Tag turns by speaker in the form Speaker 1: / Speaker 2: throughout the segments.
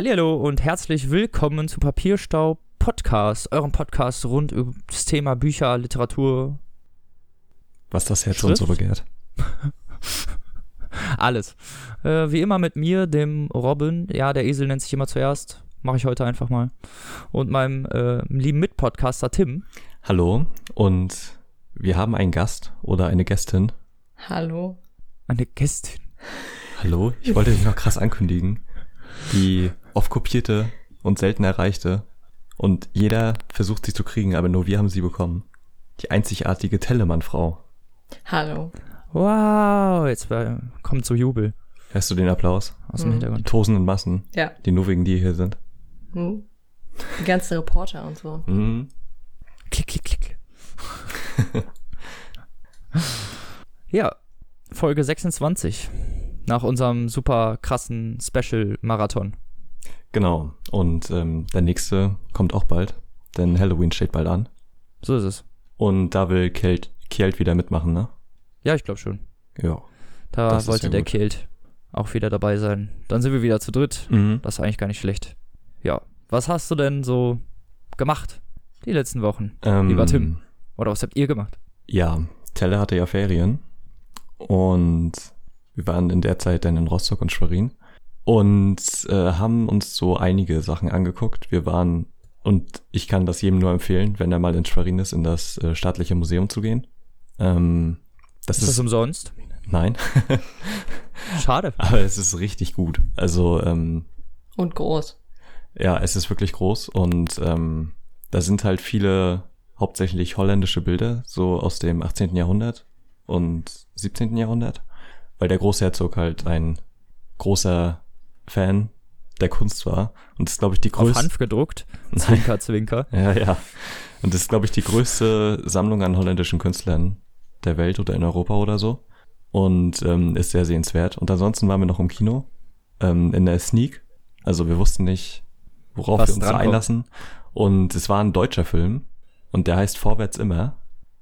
Speaker 1: Hallihallo und herzlich willkommen zu Papierstau Podcast, eurem Podcast rund um das Thema Bücher, Literatur,
Speaker 2: Was das Herz
Speaker 1: Schrift?
Speaker 2: uns so begehrt.
Speaker 1: alles. Äh, wie immer mit mir, dem Robin. Ja, der Esel nennt sich immer zuerst. Mache ich heute einfach mal. Und meinem äh, lieben Mitpodcaster Tim.
Speaker 2: Hallo und wir haben einen Gast oder eine Gästin.
Speaker 3: Hallo.
Speaker 1: Eine Gästin.
Speaker 2: Hallo, ich wollte dich noch krass ankündigen. Die oft kopierte und selten erreichte. Und jeder versucht sie zu kriegen, aber nur wir haben sie bekommen. Die einzigartige Tellemann-Frau.
Speaker 3: Hallo.
Speaker 1: Wow, jetzt äh, kommt so Jubel
Speaker 2: Hörst du den Applaus?
Speaker 1: aus dem
Speaker 3: Mhm.
Speaker 2: Die
Speaker 1: Hintergrund.
Speaker 2: tosenden Massen,
Speaker 3: Ja.
Speaker 2: die nur wegen dir hier sind.
Speaker 3: Hm. Die ganzen Reporter und so.
Speaker 2: Mhm.
Speaker 1: Klick, klick, klick. ja, Folge 26. Nach unserem super krassen Special-Marathon.
Speaker 2: Genau. Und ähm, der nächste kommt auch bald, denn Halloween steht bald an.
Speaker 1: So ist es.
Speaker 2: Und da will Kjeld, Kjeld wieder mitmachen, ne?
Speaker 1: Ja, ich glaube schon.
Speaker 2: Ja.
Speaker 1: Da
Speaker 2: ja
Speaker 1: der
Speaker 2: gut.
Speaker 1: Kilt auch wieder dabei sein. Dann sind wir wieder zu dritt.
Speaker 2: Mhm.
Speaker 1: Das ist eigentlich gar nicht schlecht. Ja. Was hast du denn so gemacht die letzten Wochen?
Speaker 2: Ähm,
Speaker 1: Lieber Tim. Oder was habt ihr gemacht?
Speaker 2: Ja, Telle hatte ja Ferien und wir waren in der Zeit dann in Rostock und Schwerin und äh, haben uns so einige Sachen angeguckt. Wir waren, und ich kann das jedem nur empfehlen, wenn er mal in Schwerin ist, in das äh, staatliche Museum zu gehen. Ähm, das
Speaker 1: Ist
Speaker 2: ist,
Speaker 1: das umsonst?
Speaker 2: nein,
Speaker 1: Schade.
Speaker 2: aber es ist richtig gut. Also ähm,
Speaker 3: Und groß.
Speaker 2: Ja, es ist wirklich groß und ähm, da sind halt viele hauptsächlich holländische Bilder, so aus dem 18. Jahrhundert und 17. Jahrhundert, weil der Großherzog halt ein großer Fan der Kunst war und das ist, glaube ich, die
Speaker 1: Auf
Speaker 2: größte...
Speaker 1: Hanf gedruckt. Zwinker, zwinker.
Speaker 2: Ja, ja. Und das ist, glaube ich, die größte Sammlung an holländischen Künstlern der Welt oder in Europa oder so. Und ähm, ist sehr sehenswert. Und ansonsten waren wir noch im Kino, ähm, in der Sneak. Also wir wussten nicht, worauf
Speaker 1: Was
Speaker 2: wir uns da einlassen. Und es war ein deutscher Film. Und der heißt Vorwärts immer.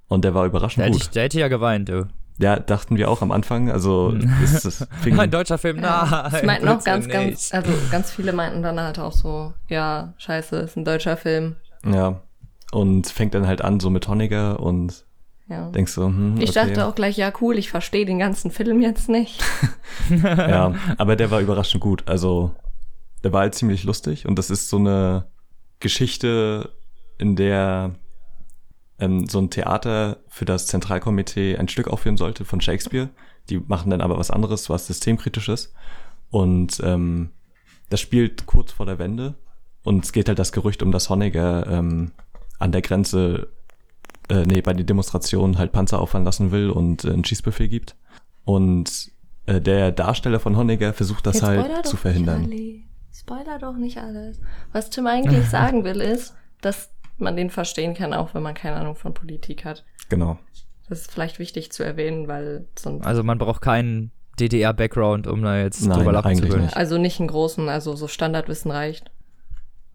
Speaker 2: Und der war überraschend
Speaker 1: hätte,
Speaker 2: gut.
Speaker 1: ich, der hätte ja geweint, du.
Speaker 2: Ja, dachten wir auch am Anfang. Also es, es fing,
Speaker 1: Ein deutscher Film, nein.
Speaker 3: Das meinten auch ganz,
Speaker 1: nicht.
Speaker 3: ganz, also ganz viele meinten dann halt auch so, ja, scheiße, ist ein deutscher Film.
Speaker 2: ja. Und fängt dann halt an so mit Honegger und
Speaker 3: Ja.
Speaker 2: denkst so, hm,
Speaker 3: Ich
Speaker 2: okay.
Speaker 3: dachte auch gleich, ja cool, ich verstehe den ganzen Film jetzt nicht.
Speaker 2: Ja, aber der war überraschend gut. Also, der war halt ziemlich lustig und das ist so eine Geschichte, in der ähm, so ein Theater für das Zentralkomitee ein Stück aufführen sollte von Shakespeare. Die machen dann aber was anderes, was systemkritisch ist. Und ähm, das spielt kurz vor der Wende und es geht halt das Gerücht um, dass Honegger ähm, an der Grenze, äh, nee, bei den Demonstrationen halt Panzer auffahren lassen will und äh, einen Schießbefehl gibt. Und äh, der Darsteller von Honegger versucht das
Speaker 3: Jetzt
Speaker 2: halt zu verhindern.
Speaker 3: Spoiler doch nicht alles. Was Tim eigentlich sagen will, ist, dass man den verstehen kann, auch wenn man keine Ahnung von Politik hat.
Speaker 2: Genau.
Speaker 3: Das ist vielleicht wichtig zu erwähnen, weil sonst
Speaker 1: Also man braucht keinen DDR-Background, um da jetzt
Speaker 2: Nein,
Speaker 1: drüber lachen zu können.
Speaker 2: nicht.
Speaker 3: Also nicht einen großen, also so Standardwissen reicht.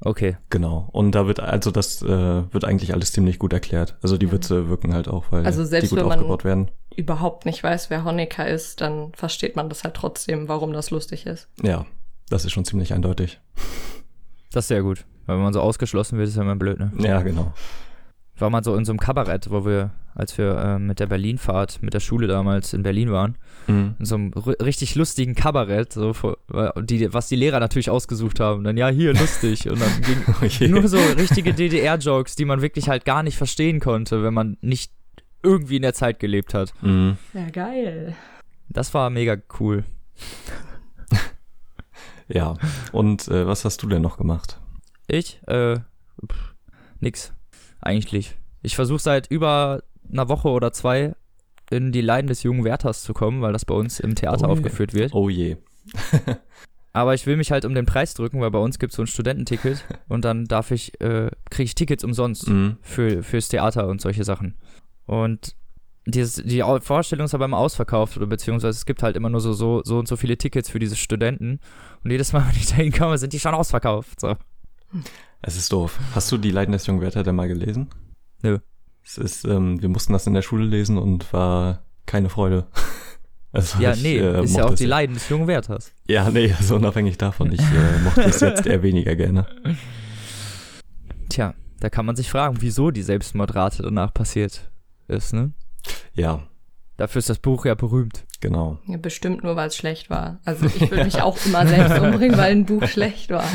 Speaker 1: Okay.
Speaker 2: Genau. Und da wird, also das äh, wird eigentlich alles ziemlich gut erklärt. Also die Witze wirken halt auch, weil
Speaker 3: Also selbst
Speaker 2: die gut
Speaker 3: wenn man-
Speaker 2: aufgebaut werden.
Speaker 3: Überhaupt nicht weiß, wer Honecker ist, dann versteht man das halt trotzdem, warum das lustig ist.
Speaker 2: Ja, das ist schon ziemlich eindeutig.
Speaker 1: Das ist sehr gut. Weil wenn man so ausgeschlossen wird, ist ja immer blöd, ne?
Speaker 2: Ja, genau.
Speaker 1: War mal so in so einem Kabarett, wo wir, als wir äh, mit der Berlinfahrt, mit der Schule damals in Berlin waren,
Speaker 2: Mhm.
Speaker 1: in so einem ri- richtig lustigen Kabarett, so vor, die, was die Lehrer natürlich ausgesucht haben. Dann, ja, hier, lustig. Und dann ging
Speaker 2: Okay.
Speaker 1: nur so richtige DDR-Jokes, die man wirklich halt gar nicht verstehen konnte, wenn man nicht irgendwie in der Zeit gelebt hat.
Speaker 2: Mhm.
Speaker 3: Ja, geil.
Speaker 1: Das war mega cool.
Speaker 2: Ja. Und äh, was hast du denn noch gemacht?
Speaker 1: Ich? Äh, pff, nix. Eigentlich. Ich versuche seit über einer Woche oder zwei in die Leiden des jungen Wärters zu kommen, weil das bei uns im Theater
Speaker 2: Oh
Speaker 1: aufgeführt wird.
Speaker 2: Oh je.
Speaker 1: Aber ich will mich halt um den Preis drücken, weil bei uns gibt es so ein Studententicket und dann darf ich, äh, kriege ich Tickets umsonst
Speaker 2: Mhm.
Speaker 1: für, fürs Theater und solche Sachen. Und dieses, die Vorstellung ist aber immer ausverkauft, oder beziehungsweise es gibt halt immer nur so, so, so und so viele Tickets für diese Studenten. Und jedes Mal, wenn ich da hinkomme, sind die schon ausverkauft. So.
Speaker 2: Es ist doof. Hast du die Leiden des jungen Werther denn mal gelesen?
Speaker 1: Nö.
Speaker 2: Es ist, ähm, wir mussten das in der Schule lesen und war keine Freude. Also
Speaker 1: Ja,
Speaker 2: ich,
Speaker 1: nee,
Speaker 2: äh,
Speaker 1: ist ja auch die Leiden des jungen Werthers.
Speaker 2: Ja, nee, also unabhängig davon. Ich äh, mochte es jetzt eher weniger gerne.
Speaker 1: Tja, da kann man sich fragen, wieso die Selbstmordrate danach passiert ist, ne?
Speaker 2: Ja,
Speaker 1: Dafür ist das Buch ja berühmt.
Speaker 2: genau.
Speaker 3: Ja, bestimmt nur, weil es schlecht war. Also ich würde mich auch immer selbst umbringen, weil ein Buch schlecht war.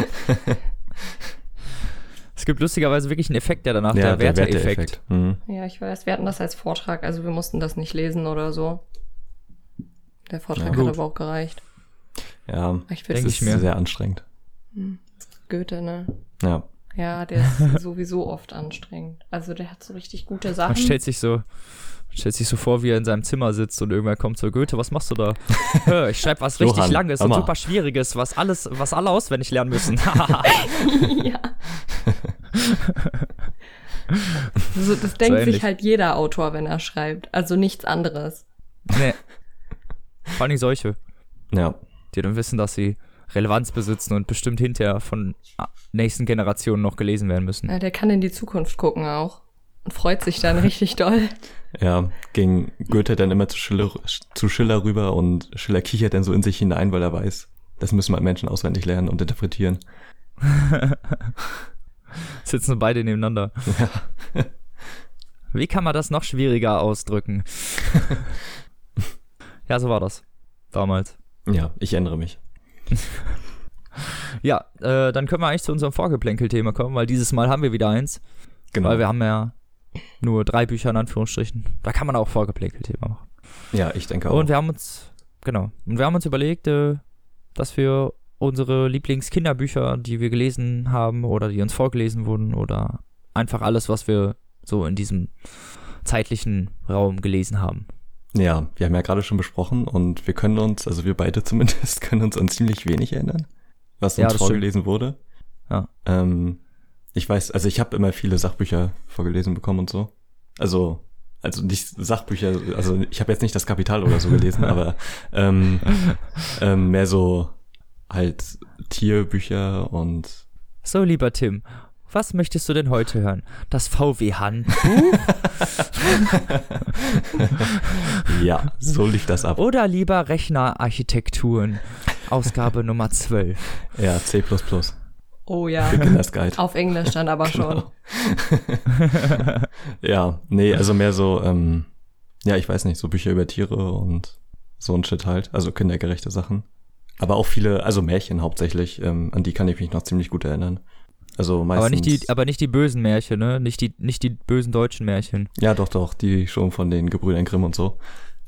Speaker 1: Es gibt lustigerweise wirklich einen Effekt, der danach
Speaker 2: ja,
Speaker 1: der Werther-Effekt.
Speaker 2: Mhm.
Speaker 3: Ja, ich weiß, wir hatten das als Vortrag, also wir mussten das nicht lesen oder so. Der Vortrag
Speaker 2: Ja,
Speaker 3: hat aber auch gereicht.
Speaker 2: Ja,
Speaker 3: Ich
Speaker 2: das ist
Speaker 1: ich mir.
Speaker 2: sehr anstrengend.
Speaker 3: Goethe, ne?
Speaker 2: Ja,
Speaker 3: Ja, der ist sowieso oft anstrengend. Also der hat so richtig gute
Speaker 1: Man
Speaker 3: Sachen.
Speaker 1: stellt sich so, man stellt sich so vor, wie er in seinem Zimmer sitzt und irgendwann kommt so, Goethe, was machst du da? Ich schreibe was richtig
Speaker 2: Johann,
Speaker 1: Langes und super Schwieriges, was alles, was alle auswendig lernen müssen.
Speaker 3: ja. so, das denkt
Speaker 1: ähnlich.
Speaker 3: sich halt jeder Autor, wenn er schreibt. Also nichts anderes.
Speaker 1: nee. Vor allem solche,
Speaker 2: ja,
Speaker 1: die dann wissen, dass sie Relevanz besitzen und bestimmt hinterher von nächsten Generationen noch gelesen werden müssen.
Speaker 3: Ja, der kann in die Zukunft gucken auch. Und freut sich dann richtig doll.
Speaker 2: Ja, ging Goethe dann immer zu Schiller, zu Schiller rüber und Schiller kichert dann so in sich hinein, weil er weiß, das müssen wir Menschen auswendig lernen und interpretieren.
Speaker 1: Sitzen beide nebeneinander. Wie kann man das noch schwieriger ausdrücken? ja, so war das. Damals.
Speaker 2: Ja, ich erinnere mich.
Speaker 1: Ja, äh, dann können wir eigentlich zu unserem Vorgeplänkel-Thema kommen, weil dieses Mal haben wir wieder eins.
Speaker 2: Genau.
Speaker 1: Weil wir haben ja nur drei Bücher in Anführungsstrichen. Da kann man auch Vorgeplänkel-Thema machen.
Speaker 2: ja, ich denke auch.
Speaker 1: Und wir haben uns, genau, und wir haben uns überlegt, äh, dass wir unsere Lieblingskinderbücher, die wir gelesen haben oder die uns vorgelesen wurden oder einfach alles, was wir so in diesem zeitlichen Raum gelesen haben.
Speaker 2: Ja, wir haben ja gerade schon besprochen und wir können uns, also wir beide zumindest, können uns an ziemlich wenig erinnern, was
Speaker 1: Ja,
Speaker 2: uns
Speaker 1: das stimmt.
Speaker 2: vorgelesen wurde.
Speaker 1: Ja.
Speaker 2: Ähm, ich weiß, also ich habe immer viele Sachbücher vorgelesen bekommen und so. Also, also nicht Sachbücher, also ich habe jetzt nicht das Kapital oder so gelesen, aber ähm, ähm, mehr so halt Tierbücher und
Speaker 1: So, lieber Tim, was möchtest du denn heute hören? Das VW-Handbuch
Speaker 2: ja, so lief das ab.
Speaker 1: oder lieber Rechnerarchitekturen? Ausgabe Nummer 12.
Speaker 2: Ja, C++.
Speaker 3: Oh ja.
Speaker 2: Beginners Guide.
Speaker 3: Auf Englisch dann aber schon.
Speaker 2: Genau. ja, nee, also mehr so, ähm, ja, ich weiß nicht, so Bücher über Tiere und so ein Shit halt, also kindergerechte Sachen. Aber auch viele, also Märchen hauptsächlich, ähm, an die kann ich mich noch ziemlich gut erinnern. Also meistens.
Speaker 1: Aber nicht, die, aber nicht die bösen Märchen, ne? Nicht die, nicht die bösen deutschen Märchen.
Speaker 2: ja, doch, doch, die schon von den Gebrüdern Grimm und so.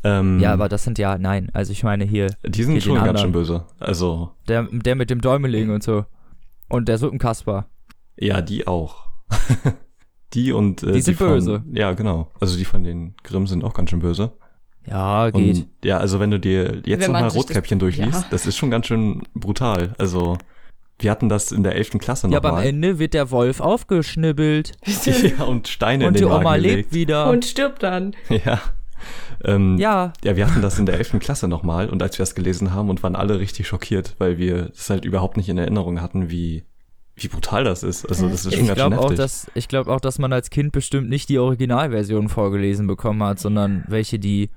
Speaker 2: Ähm,
Speaker 1: Ja, aber das sind ja, nein, also ich meine hier,
Speaker 2: die sind
Speaker 1: hier
Speaker 2: schon ganz schön böse. Also,
Speaker 1: der, der mit dem Däumeling und so. Und der Suppenkasper.
Speaker 2: ja, die auch. die und äh,
Speaker 1: Die sind
Speaker 2: von,
Speaker 1: böse.
Speaker 2: Ja, genau. Also die von den Grimm sind auch ganz schön böse.
Speaker 1: Ja, geht.
Speaker 2: Und, ja, also wenn du dir jetzt nochmal
Speaker 3: sich das-
Speaker 2: Rotkäppchen durchliest,
Speaker 3: ja.
Speaker 2: das ist schon ganz schön brutal. Also, wir hatten das in der 11. Klasse
Speaker 1: ja, aber am
Speaker 2: nochmal.
Speaker 1: Ende wird der Wolf aufgeschnibbelt.
Speaker 2: ja, und Steine
Speaker 1: und
Speaker 2: in
Speaker 1: die
Speaker 2: den Magen
Speaker 1: Oma lebt
Speaker 2: gelegt.
Speaker 1: wieder.
Speaker 3: Und stirbt dann.
Speaker 2: Ja. Ähm, ja.
Speaker 1: ja,
Speaker 2: wir hatten das in der 11. Klasse nochmal und als wir das gelesen haben und waren alle richtig schockiert, weil wir das halt überhaupt nicht in Erinnerung hatten, wie, wie brutal das ist. Also das ist schon
Speaker 1: ich
Speaker 2: ganz
Speaker 1: auch, dass, ich glaube auch, dass man als Kind bestimmt nicht die Originalversion vorgelesen bekommen hat, sondern welche, die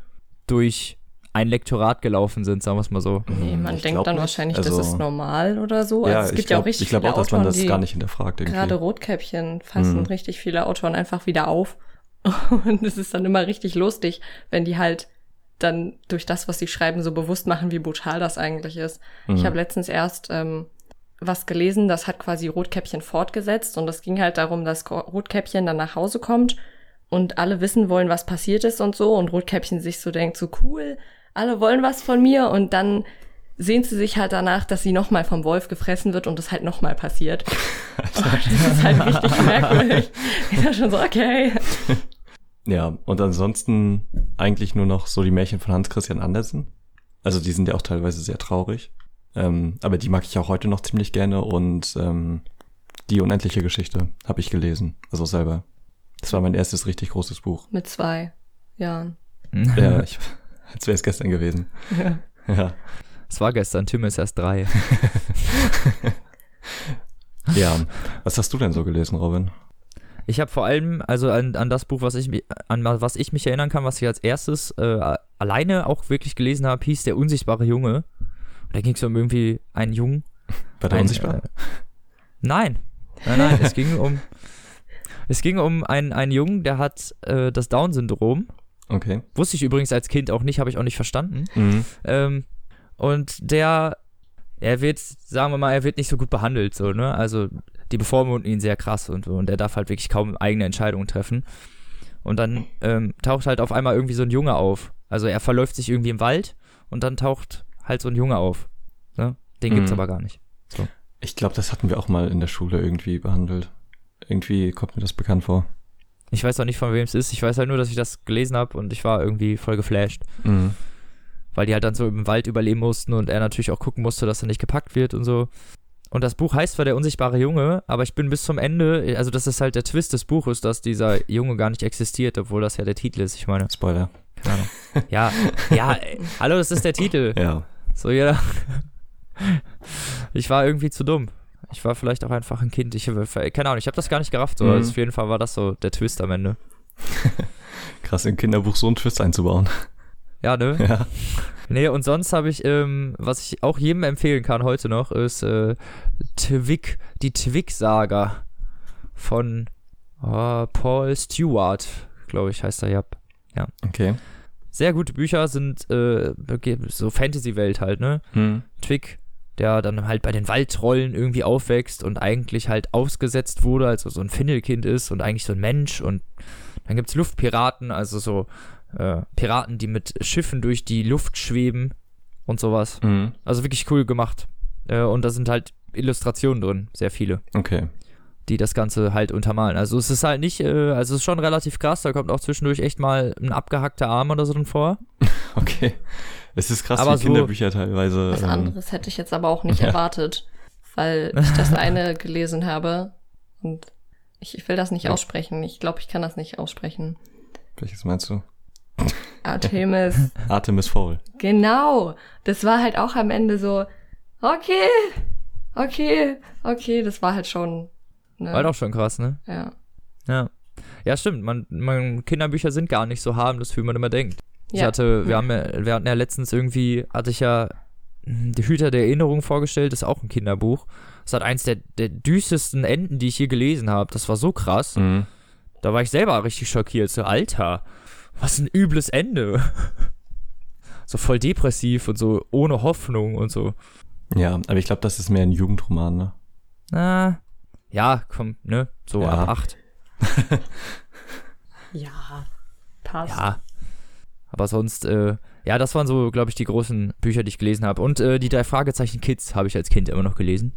Speaker 1: durch ein Lektorat gelaufen sind, sagen wir es mal so.
Speaker 3: Nee, man
Speaker 2: Ich
Speaker 3: denkt
Speaker 2: glaub
Speaker 3: dann
Speaker 2: nicht.
Speaker 3: wahrscheinlich,
Speaker 2: Also-
Speaker 3: das ist normal oder so.
Speaker 2: ja,
Speaker 3: also es
Speaker 2: ich
Speaker 3: gibt ja auch
Speaker 2: glaub-
Speaker 3: richtig
Speaker 2: Ich glaube
Speaker 3: viele
Speaker 2: auch, dass man
Speaker 3: Autoren,
Speaker 2: das
Speaker 3: die
Speaker 2: gar nicht hinterfragt irgendwie.
Speaker 3: gerade Rotkäppchen fassen
Speaker 2: Mhm.
Speaker 3: richtig viele Autoren einfach wieder auf. Und es ist dann immer richtig lustig, wenn die halt dann durch das, was sie schreiben, so bewusst machen, wie brutal das eigentlich ist. Ich
Speaker 2: Mhm.
Speaker 3: habe letztens erst ähm, was gelesen, das hat quasi Rotkäppchen fortgesetzt und es ging halt darum, dass Rotkäppchen dann nach Hause kommt und alle wissen wollen, was passiert ist und so und Rotkäppchen sich so denkt, so cool, alle wollen was von mir und dann sehnt sie sich halt danach, dass sie nochmal vom Wolf gefressen wird und das halt nochmal passiert. Und das ist halt richtig merkwürdig. Ich dachte schon so, okay.
Speaker 2: Ja, und ansonsten eigentlich nur noch so die Märchen von Hans Christian Andersen. Also die sind ja auch teilweise sehr traurig. Ähm, aber die mag ich auch heute noch ziemlich gerne und ähm, die unendliche Geschichte habe ich gelesen, also selber. Das war mein erstes richtig großes Buch.
Speaker 3: Mit zwei Jahren.
Speaker 2: Ja, ich, als wäre es gestern gewesen.
Speaker 3: Ja.
Speaker 2: Ja.
Speaker 1: Es war gestern, Tim ist erst drei.
Speaker 2: ja. Was hast du denn so gelesen, Robin?
Speaker 1: Ich habe vor allem, also an, an das Buch, was ich, an was ich mich erinnern kann, was ich als erstes äh, alleine auch wirklich gelesen habe, hieß Der unsichtbare Junge. Da ging es um irgendwie einen Jungen.
Speaker 2: War der
Speaker 1: ein,
Speaker 2: unsichtbar?
Speaker 1: Äh, nein, nein, nein, es ging um, es ging um einen, einen Jungen, der hat äh, das Down-Syndrom.
Speaker 2: Okay.
Speaker 1: Wusste ich übrigens als Kind auch nicht, habe ich auch nicht verstanden.
Speaker 2: Mhm.
Speaker 1: Ähm, und der, er wird, sagen wir mal, er wird nicht so gut behandelt, so, ne? Also die bevormunden ihn sehr krass und, und er darf halt wirklich kaum eigene Entscheidungen treffen. Und dann ähm, taucht halt auf einmal irgendwie so ein Junge auf. Also er verläuft sich irgendwie im Wald und dann taucht halt so ein Junge auf. Ne? Den gibt's
Speaker 2: Mhm.
Speaker 1: aber gar nicht.
Speaker 2: Ich glaube, das hatten wir auch mal in der Schule irgendwie behandelt. Irgendwie kommt mir das bekannt vor.
Speaker 1: Ich weiß auch nicht, von wem es ist. Ich weiß halt nur, dass ich das gelesen habe und ich war irgendwie voll geflasht.
Speaker 2: Mhm.
Speaker 1: Weil die halt dann so im Wald überleben mussten und er natürlich auch gucken musste, dass er nicht gepackt wird und so. Und das Buch heißt zwar Der unsichtbare Junge, aber ich bin bis zum Ende, also das ist halt der Twist des Buches, dass dieser Junge gar nicht existiert, obwohl das ja der Titel ist. Ich meine,
Speaker 2: Spoiler.
Speaker 1: keine Ahnung. Ja, ja, ey, hallo, das ist der Titel.
Speaker 2: Ja.
Speaker 1: So, ja. Ich war irgendwie zu dumm. Ich war vielleicht auch einfach ein Kind. Ich keine Ahnung, ich habe das gar nicht gerafft. So.
Speaker 2: Mhm.
Speaker 1: Also auf jeden Fall war das so der Twist am Ende.
Speaker 2: Krass, im Kinderbuch so einen Twist einzubauen.
Speaker 1: Ja, ne?
Speaker 2: Ja.
Speaker 1: Nee, und sonst habe ich, ähm, was ich auch jedem empfehlen kann heute noch, ist äh, Twig, die Twig-Saga von äh, Paul Stewart, glaube ich, heißt er, ja.
Speaker 2: Okay.
Speaker 1: Sehr gute Bücher sind äh, so Fantasy-Welt halt, ne?
Speaker 2: Hm.
Speaker 1: Twig, der dann halt bei den Waldtrollen irgendwie aufwächst und eigentlich halt ausgesetzt wurde, also so ein Findelkind ist und eigentlich so ein Mensch und dann gibt's Luftpiraten, also so äh, Piraten, die mit Schiffen durch die Luft schweben und sowas.
Speaker 2: Mhm.
Speaker 1: Also wirklich cool gemacht. Äh, und da sind halt Illustrationen drin, sehr viele,
Speaker 2: Okay.
Speaker 1: die das Ganze halt untermalen. Also es ist halt nicht, äh, also es ist schon relativ krass, da kommt auch zwischendurch echt mal ein abgehackter Arm oder so drin vor.
Speaker 2: Okay. Es ist krass,
Speaker 1: Aber
Speaker 2: wie
Speaker 1: so-
Speaker 2: Kinderbücher teilweise.
Speaker 3: Was
Speaker 2: ähm,
Speaker 3: anderes hätte ich jetzt aber auch nicht
Speaker 2: ja.
Speaker 3: erwartet, weil ich das eine gelesen habe und ich, ich will das nicht
Speaker 2: Ja.
Speaker 3: aussprechen. Ich glaube, ich kann das nicht aussprechen.
Speaker 2: Welches meinst du?
Speaker 3: Artemis.
Speaker 2: Artemis Fowl.
Speaker 3: genau. Das war halt auch am Ende so, okay, okay, okay. Das war halt schon. Ne?
Speaker 1: War doch schon krass, ne?
Speaker 3: ja.
Speaker 1: Ja. Ja, stimmt. Man, man, Kinderbücher sind gar nicht so harmlos, wie man immer denkt. Ich
Speaker 3: ja.
Speaker 1: hatte, wir haben ja, wir hatten ja letztens irgendwie, hatte ich ja hm, die Hüter der Erinnerung vorgestellt, das ist auch ein Kinderbuch. Das hat eins der, der düstesten Enden, die ich je gelesen habe. Das war so krass.
Speaker 2: Mhm.
Speaker 1: Da war ich selber richtig schockiert. So, Alter, was ein übles Ende. so voll depressiv und so ohne Hoffnung und so.
Speaker 2: Ja, aber ich glaube, das ist mehr ein Jugendroman, ne?
Speaker 1: Na, ja, komm, ne? So
Speaker 2: Ja.
Speaker 1: ab acht.
Speaker 3: Ja. Passt.
Speaker 1: Ja. Aber sonst, äh, ja, das waren so, glaube ich, die großen Bücher, die ich gelesen habe. Und äh, die drei Fragezeichen Kids habe ich als Kind immer noch gelesen.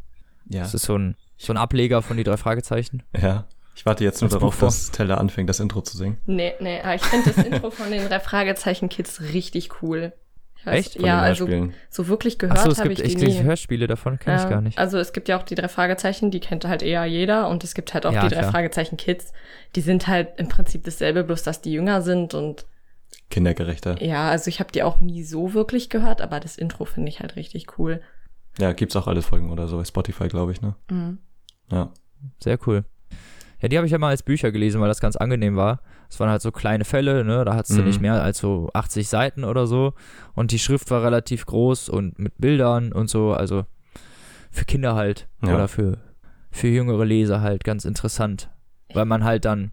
Speaker 2: Ja.
Speaker 1: Das ist so ein, so ein Ableger von die drei Fragezeichen.
Speaker 2: Ja. Ich warte jetzt nur darauf,
Speaker 1: Buch
Speaker 2: dass Teller anfängt, das Intro zu singen.
Speaker 3: Nee, nee, aber ich finde das Intro von den drei Fragezeichen Kids richtig cool. Ich weiß,
Speaker 1: Echt?
Speaker 3: Ja, also so wirklich gehört habe
Speaker 1: gibt
Speaker 3: ich die
Speaker 1: echt
Speaker 3: nie.
Speaker 1: die Hörspiele davon, kenne ich
Speaker 3: Ja,
Speaker 1: gar nicht.
Speaker 3: Also es gibt ja auch die drei Fragezeichen, die kennt halt eher jeder und es gibt halt auch
Speaker 1: Ja,
Speaker 3: die drei
Speaker 1: klar.
Speaker 3: Fragezeichen Kids. Die sind halt im Prinzip dasselbe, bloß dass die jünger sind und
Speaker 2: Kindergerechter.
Speaker 3: ja, also ich habe die auch nie so wirklich gehört, aber das Intro finde ich halt richtig cool.
Speaker 2: Ja, gibt's auch alle Folgen oder so. bei Spotify, glaube ich, ne?
Speaker 3: Mhm.
Speaker 2: Ja.
Speaker 1: Sehr cool. Ja, die habe ich ja mal als Bücher gelesen, weil das ganz angenehm war. Es waren halt so kleine Fälle, ne? Da hattest du
Speaker 2: Mhm.
Speaker 1: nicht mehr als so 80 Seiten oder so. Und die Schrift war relativ groß und mit Bildern und so. Also für Kinder halt.
Speaker 2: Ja.
Speaker 1: Oder für, für jüngere Leser halt ganz interessant. Weil man halt dann,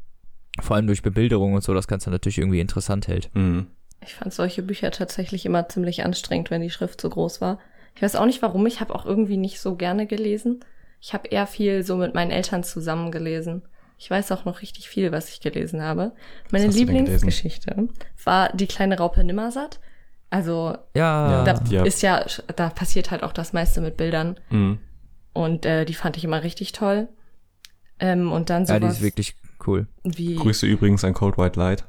Speaker 1: vor allem durch Bebilderung und so, das Ganze natürlich irgendwie interessant hält.
Speaker 2: Mhm.
Speaker 3: Ich fand solche Bücher tatsächlich immer ziemlich anstrengend, wenn die Schrift so groß war. Ich weiß auch nicht warum, ich habe auch irgendwie nicht so gerne gelesen. Ich habe eher viel so mit meinen Eltern zusammen gelesen. Ich weiß auch noch richtig viel, was ich gelesen habe. Meine Lieblingsgeschichte war Die kleine Raupe Nimmersatt. Also
Speaker 1: Ja,
Speaker 3: da
Speaker 2: ja.
Speaker 3: ist ja, da passiert halt auch das meiste mit Bildern.
Speaker 2: Mhm.
Speaker 3: Und äh, die fand ich immer richtig toll. Ähm, und dann
Speaker 1: ja, die
Speaker 3: sowas
Speaker 1: ist wirklich cool.
Speaker 3: wie,
Speaker 2: Grüße übrigens an Cold White Light,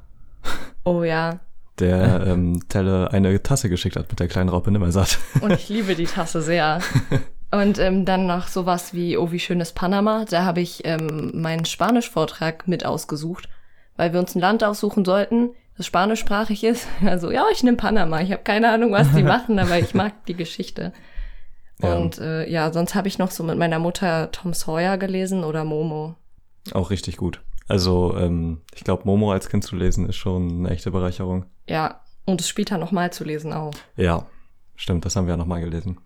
Speaker 3: oh ja,
Speaker 2: der ähm, Telle eine Tasse geschickt hat mit der kleinen Raupe Nimmersatt.
Speaker 3: Und ich liebe die Tasse sehr. Und ähm, dann noch sowas wie Oh, wie schön ist Panama. Da habe ich ähm, meinen Spanisch-Vortrag mit ausgesucht, weil wir uns ein Land aussuchen sollten, das spanischsprachig ist. Also ja, ich nehme Panama. Ich habe keine Ahnung, was die machen, aber ich mag die Geschichte.
Speaker 2: Ja.
Speaker 3: Und äh, ja, sonst habe ich noch so mit meiner Mutter Tom Sawyer gelesen oder Momo.
Speaker 2: Auch richtig gut. Also, ähm, ich glaube, Momo als Kind zu lesen ist schon eine echte Bereicherung.
Speaker 3: Ja, Und es später nochmal zu lesen auch.
Speaker 2: Ja, stimmt, das haben wir ja nochmal gelesen.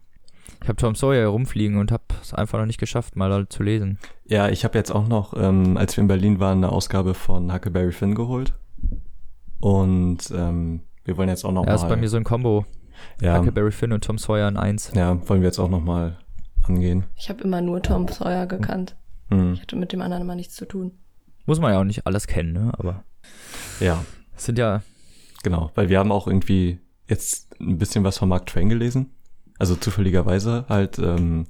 Speaker 1: Ich habe Tom Sawyer herumfliegen und habe es einfach noch nicht geschafft, mal zu lesen.
Speaker 2: Ja, ich habe jetzt auch noch, ähm, als wir in Berlin waren, eine Ausgabe von Huckleberry Finn geholt. Und ähm, wir wollen jetzt auch noch
Speaker 1: ja,
Speaker 2: mal.
Speaker 1: ist bei mir so ein Combo.
Speaker 2: ja,
Speaker 1: Huckleberry Finn und Tom Sawyer in eins.
Speaker 2: ja, wollen wir jetzt auch noch mal angehen.
Speaker 3: Ich habe immer nur Tom Sawyer gekannt.
Speaker 2: Hm.
Speaker 3: Ich hatte mit dem anderen immer nichts zu tun.
Speaker 1: Muss man ja auch nicht alles kennen, ne? Aber
Speaker 2: Ja,
Speaker 1: es sind ja,
Speaker 2: genau, weil wir haben auch irgendwie jetzt ein bisschen was von Mark Twain gelesen. Also zufälligerweise halt ähm,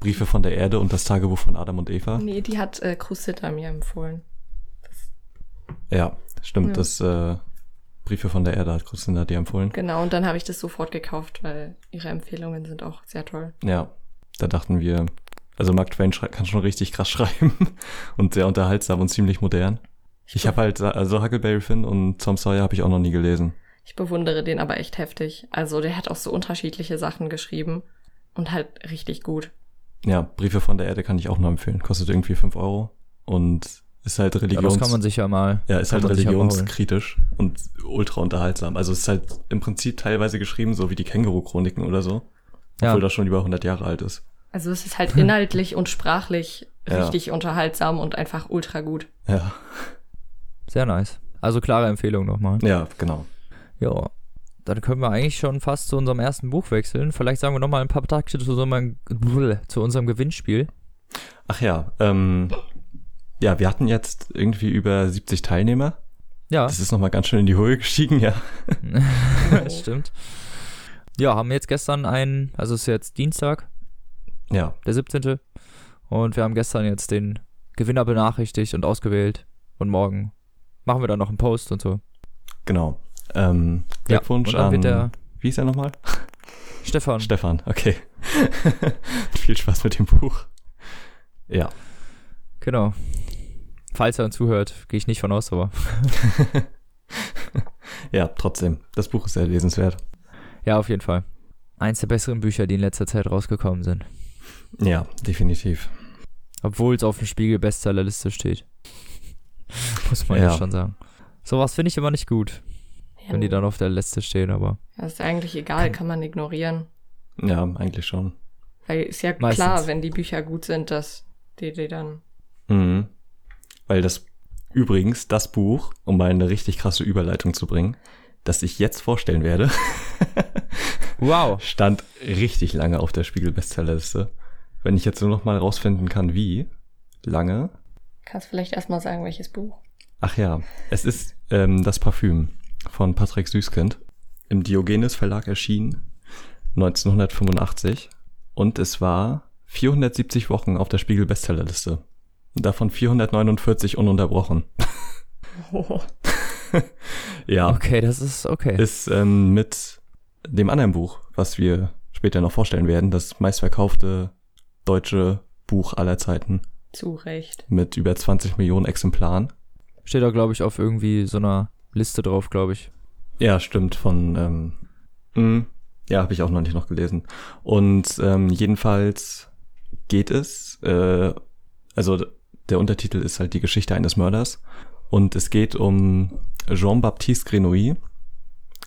Speaker 2: Briefe von der Erde und das Tagebuch von Adam und Eva.
Speaker 3: Nee, die hat äh, Crusita mir empfohlen.
Speaker 2: Ja, stimmt,
Speaker 3: Ja.
Speaker 2: das äh, Briefe von der Erde hat Christina dir empfohlen.
Speaker 3: Genau, und dann habe ich das sofort gekauft, weil ihre Empfehlungen sind auch sehr toll.
Speaker 2: Ja, da dachten wir, also Mark Twain kann schon richtig krass schreiben und sehr unterhaltsam und ziemlich modern. Ich habe halt, also Huckleberry Finn und Tom Sawyer habe ich auch noch nie gelesen.
Speaker 3: Ich bewundere den aber echt heftig. Also der hat auch so unterschiedliche Sachen geschrieben und halt richtig gut.
Speaker 2: Ja, Briefe von der Erde kann ich auch nur empfehlen. Kostet irgendwie fünf Euro und ist halt
Speaker 1: ja,
Speaker 2: Religions...
Speaker 1: das kann man sich ja mal.
Speaker 2: ja, ist halt
Speaker 1: ja
Speaker 2: religionskritisch und ultra unterhaltsam. Also es ist halt im Prinzip teilweise geschrieben, so wie die Känguru-Chroniken oder so.
Speaker 1: Ja.
Speaker 2: Obwohl das schon über 100 Jahre alt ist.
Speaker 3: Also es ist halt inhaltlich und sprachlich
Speaker 2: Ja.
Speaker 3: richtig unterhaltsam und einfach ultra gut.
Speaker 2: Ja,
Speaker 1: Sehr nice. Also klare Empfehlung nochmal.
Speaker 2: ja, genau.
Speaker 1: Ja. Dann können wir eigentlich schon fast zu unserem ersten Buch wechseln. Vielleicht sagen wir nochmal ein paar Takte zu unserem, zu unserem Gewinnspiel.
Speaker 2: Ach ja, ähm, ja, wir hatten jetzt irgendwie über 70 Teilnehmer.
Speaker 1: Ja,
Speaker 2: Das ist nochmal ganz schön in die Höhe gestiegen, ja.
Speaker 1: das stimmt. Ja, haben jetzt gestern einen, also es ist jetzt Dienstag,
Speaker 2: Ja,
Speaker 1: der 17. Und wir haben gestern jetzt den Gewinner benachrichtigt und ausgewählt. Und morgen machen wir dann noch einen Post und so.
Speaker 2: genau. Ähm, Glückwunsch
Speaker 1: ja,
Speaker 2: an,
Speaker 1: der
Speaker 2: wie ist er nochmal?
Speaker 1: Stefan.
Speaker 2: Stefan, okay. Viel Spaß mit dem Buch. Ja,
Speaker 1: Genau. Falls er uns zuhört, gehe ich nicht von aus, aber
Speaker 2: ja, trotzdem. Das Buch ist sehr lesenswert.
Speaker 1: ja, auf jeden Fall. Eins der besseren Bücher, die in letzter Zeit rausgekommen sind.
Speaker 2: Ja, definitiv.
Speaker 1: Obwohl es auf dem Spiegel Bestsellerliste steht. Muss man ja.
Speaker 2: Ja.
Speaker 1: schon sagen. Sowas finde ich immer nicht gut, wenn die dann auf der Liste stehen, aber
Speaker 3: Ja, ist eigentlich egal, kann man ignorieren.
Speaker 2: Ja, eigentlich schon.
Speaker 3: Weil ist ja
Speaker 1: Meistens.
Speaker 3: klar, wenn die Bücher gut sind, dass die die dann.
Speaker 2: Mhm. Weil das, übrigens, das Buch, um mal eine richtig krasse Überleitung zu bringen, das ich jetzt vorstellen werde,
Speaker 1: wow.
Speaker 2: stand richtig lange auf der Spiegel-Bestsellerliste. Wenn ich jetzt nur noch mal rausfinden kann, wie lange.
Speaker 3: Kannst vielleicht erstmal sagen, welches Buch?
Speaker 2: Ach ja, es ist ähm, das Parfüm von Patrick Süßkind im Diogenes Verlag erschienen 1985 und es war 470 Wochen auf der Spiegel Bestsellerliste. Davon 449 ununterbrochen.
Speaker 3: Oh,
Speaker 2: Ja,
Speaker 1: Okay, das ist okay.
Speaker 2: ist ähm, mit dem anderen Buch, was wir später noch vorstellen werden, das meistverkaufte deutsche Buch aller Zeiten
Speaker 3: zu Recht.
Speaker 2: mit über 20 Millionen Exemplaren.
Speaker 1: Steht da, glaube ich, auf irgendwie so einer Liste drauf, glaube ich.
Speaker 2: Ja, stimmt, von, ähm, mh, ja, habe ich auch noch nicht noch gelesen. Und ähm, jedenfalls geht es, äh, also der Untertitel ist halt die Geschichte eines Mörders und es geht um Jean-Baptiste Grenouille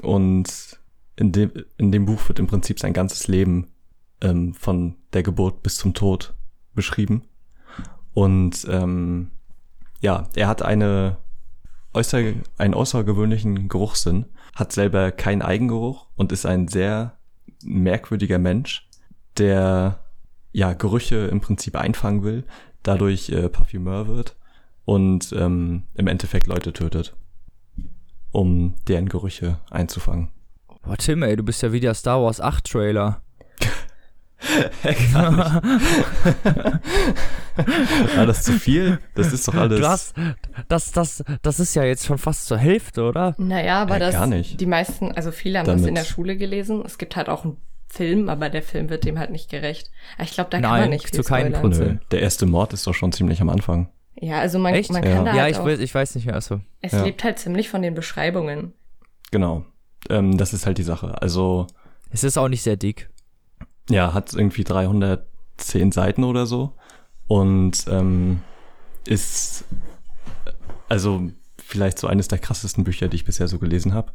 Speaker 2: und in dem, in dem Buch wird im Prinzip sein ganzes Leben ähm, von der Geburt bis zum Tod beschrieben. Und ähm, ja, er hat eine äußer, einen außergewöhnlichen Geruchssinn, hat selber keinen Eigengeruch und ist ein sehr merkwürdiger Mensch, der ja Gerüche im Prinzip einfangen will, dadurch äh, Parfümeur wird und ähm, im Endeffekt Leute tötet, um deren Gerüche einzufangen.
Speaker 1: Boah, Tim, ey, du bist ja wie der Star Wars 8 Trailer.
Speaker 2: War das zu viel? Das ist doch alles.
Speaker 1: Du hast, das, das, das ist ja jetzt schon fast zur Hälfte, oder?
Speaker 3: Naja, aber
Speaker 2: Äh,
Speaker 3: das,
Speaker 2: gar nicht.
Speaker 3: die meisten, also viele haben
Speaker 2: Damit-
Speaker 3: das in der Schule gelesen. Es gibt halt auch einen Film, aber der Film wird dem halt nicht gerecht. Aber Ich glaube, da kann
Speaker 1: Nein,
Speaker 3: man nicht viel
Speaker 1: zu. Grund.
Speaker 2: Nö, der erste Mord ist doch schon ziemlich am Anfang.
Speaker 3: Ja, also man,
Speaker 1: Echt?
Speaker 3: man
Speaker 2: Ja.
Speaker 3: kann da
Speaker 1: Ja,
Speaker 3: halt
Speaker 1: ich,
Speaker 3: auch,
Speaker 1: weiß, ich weiß nicht mehr. Achso.
Speaker 3: es
Speaker 2: Ja.
Speaker 3: lebt halt ziemlich von den Beschreibungen.
Speaker 2: Genau. Ähm, das ist halt die Sache. Also,
Speaker 1: Es ist auch nicht sehr dick.
Speaker 2: Ja, hat irgendwie 310 Seiten oder so. Und ähm, ist also vielleicht so eines der krassesten Bücher, die ich bisher so gelesen habe.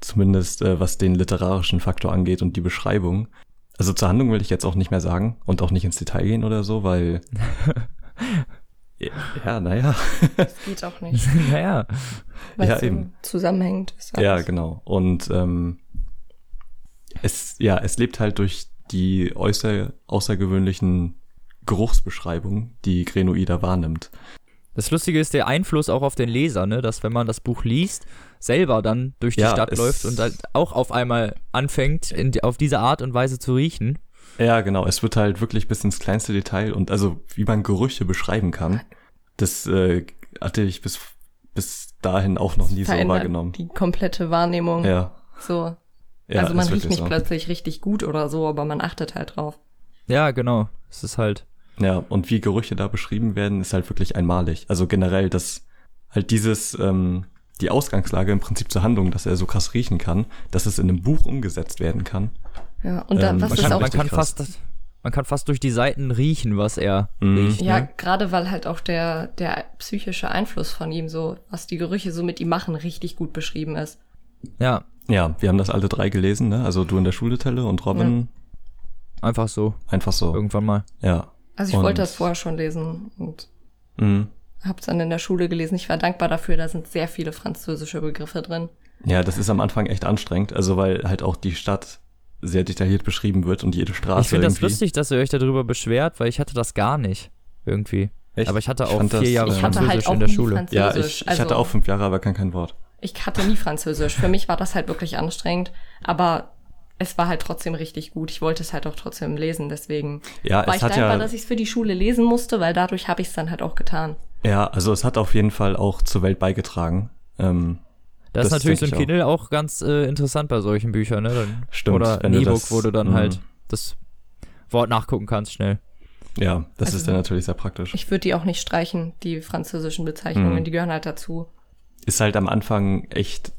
Speaker 2: Zumindest äh, was den literarischen Faktor angeht und die Beschreibung. Also zur Handlung will ich jetzt auch nicht mehr sagen und auch nicht ins Detail gehen oder so, weil. ja, naja.
Speaker 3: Das geht auch nicht.
Speaker 1: naja.
Speaker 3: Weil
Speaker 2: Ja,
Speaker 3: so
Speaker 2: eben.
Speaker 3: zusammenhängt. Ist
Speaker 2: Ja,
Speaker 3: alles.
Speaker 2: genau. Und ähm, es, ja, es lebt halt durch die äußer, außergewöhnlichen Geruchsbeschreibungen, die Grenoida wahrnimmt.
Speaker 1: Das Lustige ist der Einfluss auch auf den Leser, ne? dass wenn man das Buch liest, selber dann durch die
Speaker 2: Ja,
Speaker 1: Stadt läuft und halt auch auf einmal anfängt, in, auf diese Art und Weise zu riechen.
Speaker 2: Ja, genau. Es wird halt wirklich bis ins kleinste Detail und also wie man Gerüche beschreiben kann, das äh, hatte ich bis, bis dahin auch noch nie so wahrgenommen.
Speaker 3: die komplette Wahrnehmung.
Speaker 2: Ja.
Speaker 3: So.
Speaker 2: Ja
Speaker 3: also man riecht nicht
Speaker 2: so.
Speaker 3: plötzlich richtig gut oder so, aber man achtet halt drauf.
Speaker 1: Ja, genau. Es ist halt.
Speaker 2: Ja, und wie Gerüche da beschrieben werden, ist halt wirklich einmalig. Also generell, dass halt dieses, ähm, die Ausgangslage im Prinzip zur Handlung, dass er so krass riechen kann, dass es in einem Buch umgesetzt werden kann.
Speaker 3: Ja, und dann,
Speaker 2: Ähm,
Speaker 3: was
Speaker 1: Man
Speaker 3: ist
Speaker 1: kann,
Speaker 3: auch
Speaker 1: man, kann
Speaker 2: krass.
Speaker 1: fast, man kann fast durch die Seiten riechen, was er
Speaker 2: Mhm.
Speaker 1: riecht.
Speaker 3: Ja,
Speaker 1: Ne?
Speaker 3: gerade weil halt auch der, der psychische Einfluss von ihm so, was die Gerüche so mit ihm machen, richtig gut beschrieben ist.
Speaker 1: Ja,
Speaker 2: Ja, wir haben das alle drei gelesen, ne? Also du in der Schule, Telle, und Robin
Speaker 1: einfach so.
Speaker 2: einfach so.
Speaker 1: Irgendwann mal.
Speaker 2: Ja.
Speaker 3: Also ich
Speaker 2: Und-
Speaker 3: wollte das vorher schon lesen und
Speaker 2: Mhm.
Speaker 3: hab's dann in der Schule gelesen. Ich war dankbar dafür, da sind sehr viele französische Begriffe drin.
Speaker 2: Ja, das ist am Anfang echt anstrengend, also weil halt auch die Stadt sehr detailliert beschrieben wird und jede Straße
Speaker 1: ich finde das lustig, dass ihr euch darüber beschwert, weil ich hatte das gar nicht. Irgendwie.
Speaker 2: Echt?
Speaker 1: Aber ich hatte
Speaker 2: Ich
Speaker 1: auch
Speaker 2: fand
Speaker 1: vier
Speaker 2: das,
Speaker 1: Jahre
Speaker 2: äh,
Speaker 3: Ich hatte
Speaker 1: Französisch
Speaker 3: halt auch
Speaker 1: in der Schule.
Speaker 3: Französisch.
Speaker 2: Ja, ich, ich
Speaker 3: also,
Speaker 2: hatte auch fünf Jahre, aber kann kein Wort.
Speaker 3: Ich hatte nie Französisch. Für mich war das halt wirklich anstrengend, aber es war halt trotzdem richtig gut. Ich wollte es halt auch trotzdem lesen, deswegen
Speaker 2: Ja,
Speaker 3: war
Speaker 2: es
Speaker 3: ich
Speaker 2: hat
Speaker 3: dankbar,
Speaker 2: ja,
Speaker 3: dass ich es für die Schule lesen musste, weil dadurch habe ich es dann halt auch getan.
Speaker 2: ja, also es hat auf jeden Fall auch zur Welt beigetragen. Ähm,
Speaker 1: Das ist
Speaker 2: Das
Speaker 1: natürlich so ein
Speaker 2: denk ich auch.
Speaker 1: Kindle auch ganz äh, interessant bei solchen Büchern, ne? Dann,
Speaker 2: Stimmt,
Speaker 1: Oder ein E-Book, wo du dann
Speaker 2: mhm.
Speaker 1: halt das Wort nachgucken kannst schnell.
Speaker 2: ja, das
Speaker 3: Also-
Speaker 2: ist dann natürlich sehr praktisch.
Speaker 3: Ich würde die auch nicht streichen, die französischen Bezeichnungen,
Speaker 2: Mhm.
Speaker 3: die gehören halt dazu.
Speaker 2: Ist halt am Anfang echt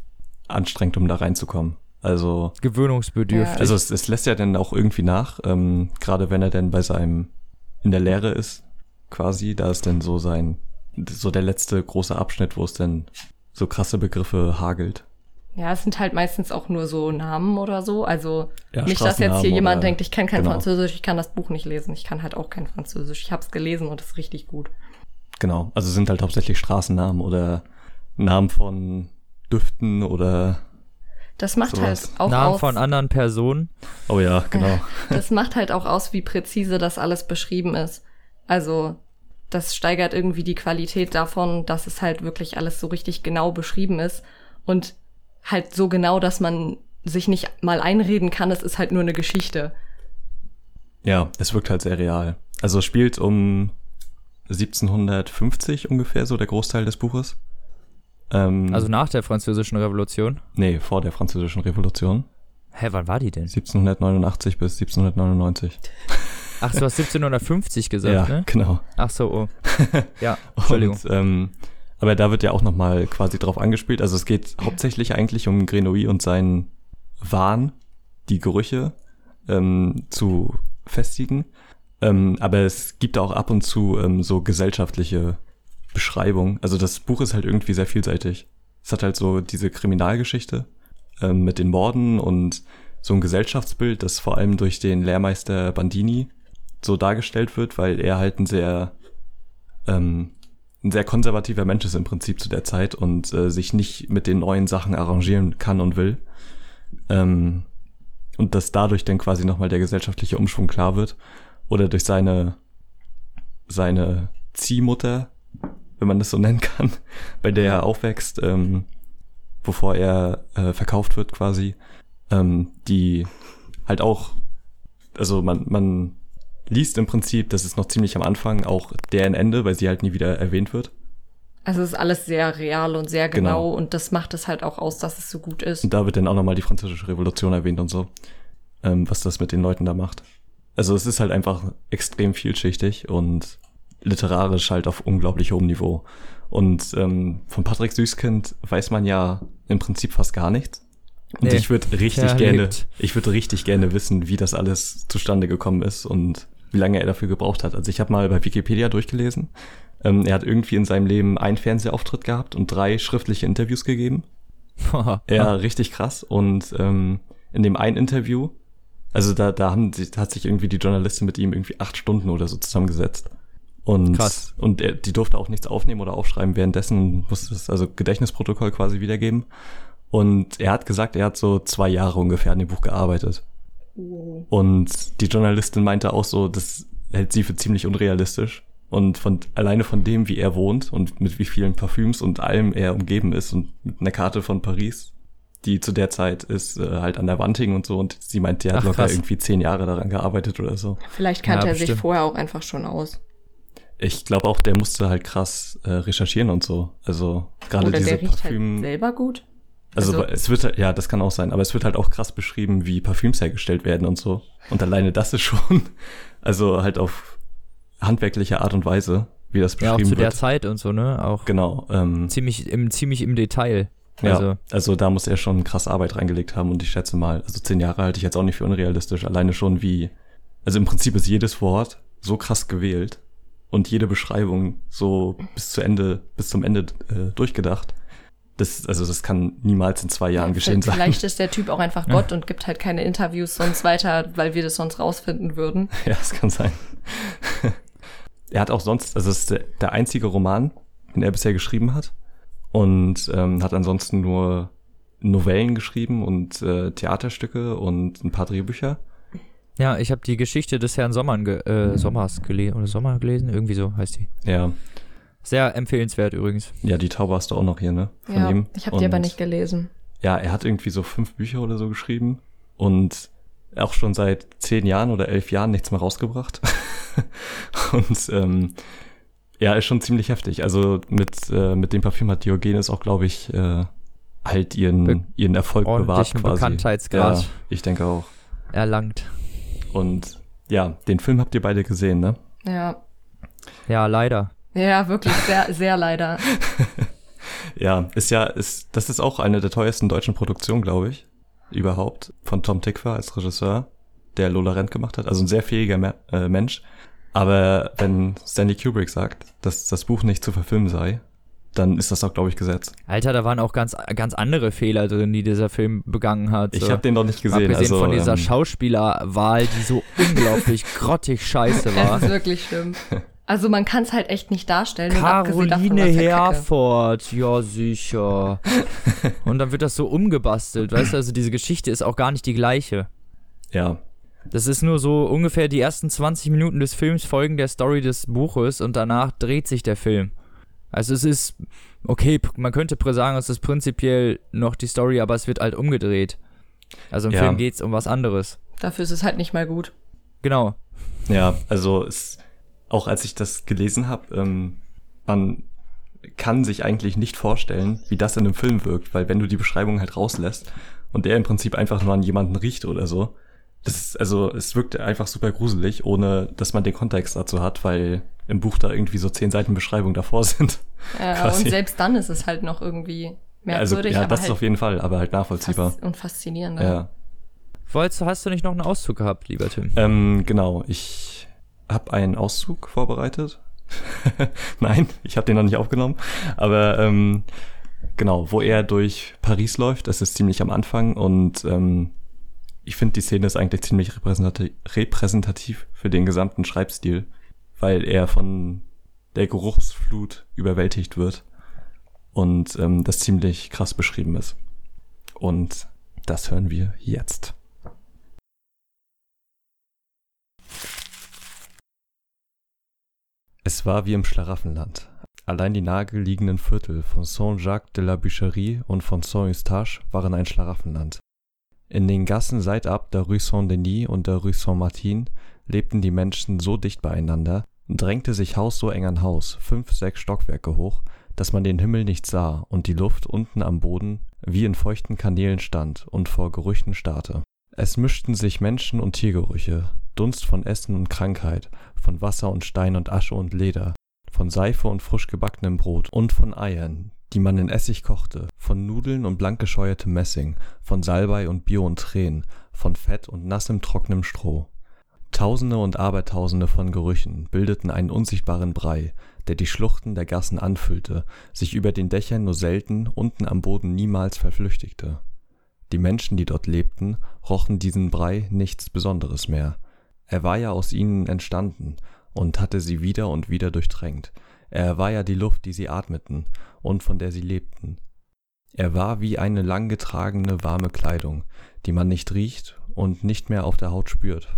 Speaker 2: anstrengend, um da reinzukommen. Also,
Speaker 1: Gewöhnungsbedürftig.
Speaker 2: also es, es lässt ja dann auch irgendwie nach, ähm, gerade wenn er dann bei seinem in der Lehre ist, quasi, da ist dann so sein, so der letzte große Abschnitt, wo es dann so krasse Begriffe hagelt.
Speaker 3: Ja, es sind halt meistens auch nur so Namen oder so. Also
Speaker 2: Ja,
Speaker 3: nicht, dass jetzt hier jemand
Speaker 2: oder-
Speaker 3: denkt, ich kann kein
Speaker 2: genau.
Speaker 3: Französisch, ich kann das Buch nicht lesen. Ich kann halt auch kein Französisch. Ich habe es gelesen und es ist richtig gut.
Speaker 2: Genau, also sind halt hauptsächlich Straßennamen oder Namen von Düften oder
Speaker 3: Das macht
Speaker 2: Sowas.
Speaker 3: halt auch
Speaker 1: Namen
Speaker 3: aus,
Speaker 1: von anderen Personen.
Speaker 2: oh ja, genau.
Speaker 3: das macht halt auch aus, wie präzise das alles beschrieben ist. Also das steigert irgendwie die Qualität davon, dass es halt wirklich alles so richtig genau beschrieben ist und halt so genau, dass man sich nicht mal einreden kann, es ist halt nur eine Geschichte.
Speaker 2: Ja, es wirkt halt sehr real. Also es spielt um 1750 ungefähr so der Großteil des Buches. Ähm,
Speaker 1: Also nach der französischen Revolution.
Speaker 2: nee, vor der französischen Revolution.
Speaker 1: Hä, wann war die denn?
Speaker 2: 1789 bis 1799.
Speaker 1: Ach, du hast 1750 gesagt,
Speaker 2: ja,
Speaker 1: ne?
Speaker 2: genau.
Speaker 1: Ach so, oh. Ja, Entschuldigung.
Speaker 2: Und, ähm, aber da wird ja auch nochmal quasi drauf angespielt. Also es geht hauptsächlich eigentlich um Grenouille und seinen Wahn, die Gerüche ähm, zu festigen. Ähm, aber es gibt auch ab und zu ähm, so gesellschaftliche Beschreibungen. Also das Buch ist halt irgendwie sehr vielseitig. Es hat halt so diese Kriminalgeschichte ähm, mit den Morden und so ein Gesellschaftsbild, das vor allem durch den Lehrmeister Bandini so dargestellt wird, weil er halt ein sehr ähm, ein sehr konservativer Mensch ist im Prinzip zu der Zeit und äh, sich nicht mit den neuen Sachen arrangieren kann und will. Ähm, und dass dadurch dann quasi nochmal der gesellschaftliche Umschwung klar wird. Oder durch seine, seine Ziehmutter, wenn man das so nennen kann, bei der er aufwächst, ähm, bevor er äh, verkauft wird quasi, ähm, die halt auch, also man, man liest im Prinzip, das ist noch ziemlich am Anfang, auch deren Ende, weil sie halt nie wieder erwähnt wird.
Speaker 3: Also es ist alles sehr real und sehr genau,
Speaker 2: Genau.
Speaker 3: und das macht es halt auch aus, dass es so gut ist.
Speaker 2: Und da wird dann auch nochmal die französische Revolution erwähnt und so, ähm, was das mit den Leuten da macht. Also es ist halt einfach extrem vielschichtig und literarisch halt auf unglaublich hohem Niveau. Und ähm, von Patrick Süßkind weiß man ja im Prinzip fast gar nichts. Und
Speaker 1: Nee,
Speaker 2: ich würde richtig gerne,
Speaker 1: lebt.
Speaker 2: ich würde richtig gerne wissen, wie das alles zustande gekommen ist und wie lange er dafür gebraucht hat. Also ich habe mal bei Wikipedia durchgelesen. Ähm, er hat irgendwie in seinem Leben einen Fernsehauftritt gehabt und drei schriftliche Interviews gegeben. ja, richtig krass. Und ähm, in dem einen Interview, also da, da haben, hat sich irgendwie die Journalistin mit ihm irgendwie acht Stunden oder so zusammengesetzt. Und, Krass. und er, die durfte auch nichts aufnehmen oder aufschreiben währenddessen musste das also Gedächtnisprotokoll quasi wiedergeben. Und er hat gesagt, er hat so zwei Jahre ungefähr an dem Buch gearbeitet. Oh. Und die Journalistin meinte auch so, das hält sie für ziemlich unrealistisch. Und von alleine von dem, wie er wohnt und mit wie vielen Parfüms und allem er umgeben ist und mit einer Karte von Paris, die zu der Zeit ist äh, halt an der Wand hing und so. Und sie meinte, er hat Ach, locker krass. irgendwie zehn Jahre daran gearbeitet oder so.
Speaker 3: Vielleicht kannte ja, er sich vorher auch einfach schon aus.
Speaker 2: Ich glaube auch, der musste halt krass äh, recherchieren und so. Also gerade diese der riecht Parfüm.
Speaker 3: Halt selber gut.
Speaker 2: Also, also es wird halt, ja, das kann auch sein, aber es wird halt auch krass beschrieben, wie Parfüms hergestellt werden und so. Und alleine das ist schon, also halt auf handwerkliche Art und Weise, wie das beschrieben wird. Ja, auch zu
Speaker 1: wird. der Zeit und so, ne? Auch
Speaker 2: genau. Ähm,
Speaker 1: ziemlich im ziemlich im Detail.
Speaker 2: Also. Ja, also da muss er schon krass Arbeit reingelegt haben und ich schätze mal, also zehn Jahre halte ich jetzt auch nicht für unrealistisch. Alleine schon wie, also im Prinzip ist jedes Wort so krass gewählt und jede Beschreibung so bis zu Ende, bis zum Ende äh, durchgedacht. Das, also das kann niemals in zwei Jahren ja, geschehen
Speaker 3: sein. Vielleicht ist der Typ auch einfach Gott und gibt halt keine Interviews sonst weiter, weil wir das sonst rausfinden würden.
Speaker 2: Ja, das kann sein. er hat auch sonst, also es ist der, der einzige Roman, den er bisher geschrieben hat. Und ähm, hat ansonsten nur Novellen geschrieben und äh, Theaterstücke und ein paar Drehbücher.
Speaker 1: Ja, ich habe die Geschichte des Herrn Sommern ge äh, Sommers gelesen oder Sommer gelesen, irgendwie so heißt die.
Speaker 2: Ja.
Speaker 1: Sehr empfehlenswert übrigens.
Speaker 2: Ja, die Taube hast du auch noch hier, ne?
Speaker 3: Von ja, ihm. ich habe die aber nicht gelesen.
Speaker 2: Ja, er hat irgendwie so fünf Bücher oder so geschrieben und auch schon seit zehn Jahren oder elf Jahren nichts mehr rausgebracht. und ähm, ja, ist schon ziemlich heftig. Also mit, äh, mit dem Parfüm hat Diogenes auch, glaube ich, äh, halt ihren, Be ihren Erfolg bewahrt quasi.
Speaker 1: Bekanntheitsgrad.
Speaker 2: Ja, ich denke auch.
Speaker 1: Erlangt.
Speaker 2: Und ja, den Film habt ihr beide gesehen, ne?
Speaker 3: Ja.
Speaker 1: Ja, leider.
Speaker 3: Ja, wirklich, sehr, sehr leider.
Speaker 2: ja, ist ja, ist, das ist auch eine der teuersten deutschen Produktionen, glaube ich. Überhaupt. Von Tom Tickwer als Regisseur, der Lola Rent gemacht hat. Also ein sehr fähiger Me äh, Mensch. Aber wenn Stanley Kubrick sagt, dass das Buch nicht zu verfilmen sei, dann ist das auch, glaube ich, Gesetz.
Speaker 1: Alter, da waren auch ganz, ganz andere Fehler drin, die dieser Film begangen hat.
Speaker 2: Ich habe den noch nicht gesehen.
Speaker 1: Abgesehen also, von dieser ähm, Schauspielerwahl, die so unglaublich grottig scheiße war.
Speaker 3: Das ist wirklich schlimm. Also man kann es halt echt nicht darstellen.
Speaker 1: Caroline Herford, ja sicher. und dann wird das so umgebastelt, weißt du, also diese Geschichte ist auch gar nicht die gleiche.
Speaker 2: Ja.
Speaker 1: Das ist nur so ungefähr die ersten 20 Minuten des Films folgen der Story des Buches und danach dreht sich der Film. Also es ist, okay, man könnte sagen, es ist prinzipiell noch die Story, aber es wird halt umgedreht. Also im ja. Film geht's um was anderes.
Speaker 3: Dafür ist es halt nicht mal gut.
Speaker 1: Genau.
Speaker 2: Ja, also es, auch als ich das gelesen habe, ähm, man kann sich eigentlich nicht vorstellen, wie das in einem Film wirkt, weil wenn du die Beschreibung halt rauslässt und der im Prinzip einfach nur an jemanden riecht oder so, das ist, also es wirkt einfach super gruselig, ohne dass man den Kontext dazu hat, weil im Buch da irgendwie so zehn Seiten Beschreibung davor sind.
Speaker 3: Ja, und selbst dann ist es halt noch irgendwie merkwürdig.
Speaker 2: Ja, also, ja das
Speaker 3: halt
Speaker 2: ist auf jeden Fall, aber halt nachvollziehbar.
Speaker 3: und faszinierend.
Speaker 2: Ja.
Speaker 1: Wolltest, hast du nicht noch einen Auszug gehabt, lieber Tim?
Speaker 2: Ähm, genau, ich habe einen Auszug vorbereitet. Nein, ich habe den noch nicht aufgenommen. Aber ähm, genau, wo er durch Paris läuft, das ist ziemlich am Anfang und ähm, ich finde, die Szene ist eigentlich ziemlich repräsentativ, für den gesamten Schreibstil, weil er von der Geruchsflut überwältigt wird und ähm, das ziemlich krass beschrieben ist. Und das hören wir jetzt. Es war wie im Schlaraffenland. Allein die nahegelegenen Viertel von Saint-Jacques de la Bûcherie und von Saint-Eustache waren ein Schlaraffenland. In den Gassen seitab der Rue Saint-Denis und der Rue Saint-Martin lebten die Menschen so dicht beieinander, drängte sich Haus so eng an Haus, fünf, sechs Stockwerke hoch, dass man den Himmel nicht sah und die Luft unten am Boden wie in feuchten Kanälen stand und vor Gerüchen starrte. Es mischten sich Menschen- und Tiergerüche, Dunst von Essen und Krankheit, von Wasser und Stein und Asche und Leder, von Seife und frisch gebackenem Brot und von Eiern, die man in Essig kochte, von Nudeln und blank gescheuertem Messing, von Salbei und Bier und Tränen, von Fett und nassem trockenem Stroh. Tausende und Abertausende von Gerüchen bildeten einen unsichtbaren Brei, der die Schluchten der Gassen anfüllte, sich über den Dächern nur selten, unten am Boden niemals verflüchtigte. Die Menschen, die dort lebten, rochen diesen Brei nichts Besonderes mehr. Er war ja aus ihnen entstanden und hatte sie wieder und wieder durchtränkt. Er war ja die Luft, die sie atmeten und von der sie lebten. Er war wie eine lang getragene warme Kleidung, die man nicht riecht und nicht mehr auf der Haut spürt.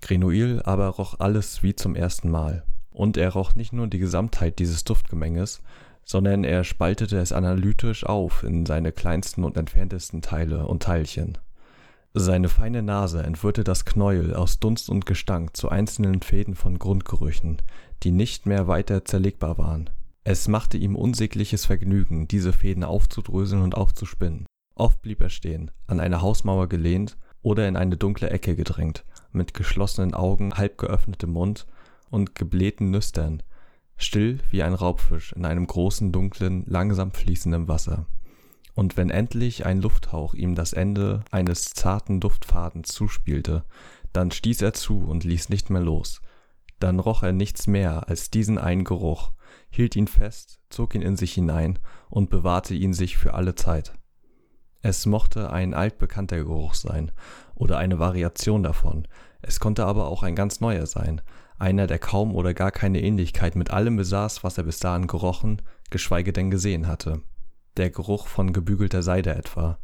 Speaker 2: Grenouille aber roch alles wie zum ersten Mal. Und er roch nicht nur die Gesamtheit dieses Duftgemenges, sondern er spaltete es analytisch auf in seine kleinsten und entferntesten Teile und Teilchen. Seine feine Nase entwirrte das Knäuel aus Dunst und Gestank zu einzelnen Fäden von Grundgerüchen, die nicht mehr weiter zerlegbar waren. Es machte ihm unsägliches Vergnügen, diese Fäden aufzudröseln und aufzuspinnen. Oft blieb er stehen, an eine Hausmauer gelehnt oder in eine dunkle Ecke gedrängt, mit geschlossenen Augen, halb geöffnetem Mund und geblähten Nüstern, still wie ein Raubfisch in einem großen, dunklen, langsam fließenden Wasser. Und wenn endlich ein Lufthauch ihm das Ende eines zarten Duftfadens zuspielte, dann stieß er zu und ließ nicht mehr los. Dann roch er nichts mehr als diesen einen Geruch, hielt ihn fest, zog ihn in sich hinein und bewahrte ihn sich für alle Zeit. Es mochte ein altbekannter Geruch sein oder eine Variation davon, es konnte aber auch ein ganz neuer sein, einer, der kaum oder gar keine Ähnlichkeit mit allem besaß, was er bis dahin gerochen, geschweige denn gesehen hatte. Der Geruch von gebügelter Seide etwa,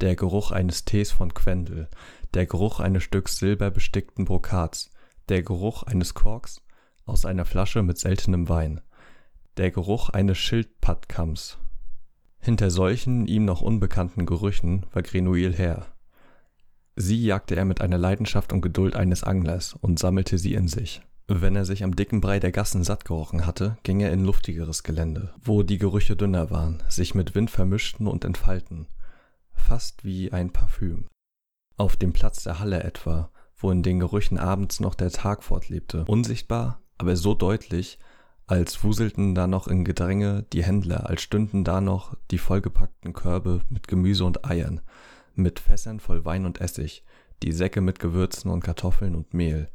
Speaker 2: der Geruch eines Tees von Quendel, der Geruch eines Stücks silberbestickten Brokats, der Geruch eines Korks aus einer Flasche mit seltenem Wein, der Geruch eines Schildpattkamms. Hinter solchen ihm noch unbekannten Gerüchen war Grenouille her. Sie jagte er mit einer Leidenschaft und Geduld eines Anglers und sammelte sie in sich. Wenn er sich am dicken Brei der Gassen satt gerochen hatte, ging er in luftigeres Gelände, wo die Gerüche dünner waren, sich mit Wind vermischten und entfalten, fast wie ein Parfüm. Auf dem Platz der Halle etwa, wo in den Gerüchen abends noch der Tag fortlebte, unsichtbar, aber so deutlich, als wuselten da noch in Gedränge die Händler, als stünden da noch die vollgepackten Körbe mit Gemüse und Eiern, mit Fässern voll Wein und Essig, die Säcke mit Gewürzen und Kartoffeln und Mehl,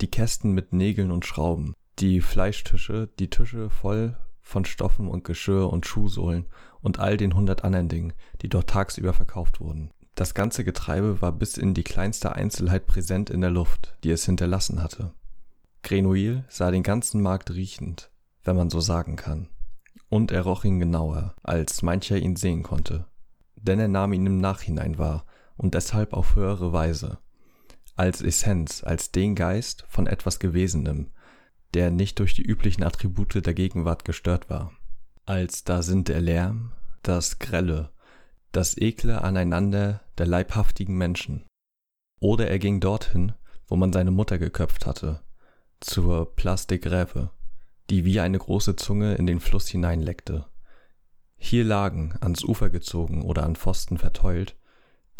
Speaker 2: die Kästen mit Nägeln und Schrauben, die Fleischtische, die Tische voll von Stoffen und Geschirr und Schuhsohlen und all den hundert anderen Dingen, die dort tagsüber verkauft wurden. Das ganze Getreibe war bis in die kleinste Einzelheit präsent in der Luft, die es hinterlassen hatte. Grenouille sah den ganzen Markt riechend, wenn man so sagen kann. Und er roch ihn genauer, als mancher ihn sehen konnte. Denn er nahm ihn im Nachhinein wahr und deshalb auf höhere Weise als Essenz, als den Geist von etwas Gewesenem, der nicht durch die üblichen Attribute der Gegenwart gestört war. Als da sind der Lärm, das Grelle, das ekle Aneinander der leibhaftigen Menschen. Oder er ging dorthin, wo man seine Mutter geköpft hatte, zur Grèves, die wie eine große Zunge in den Fluss hineinleckte. Hier lagen, ans Ufer gezogen oder an Pfosten verteult,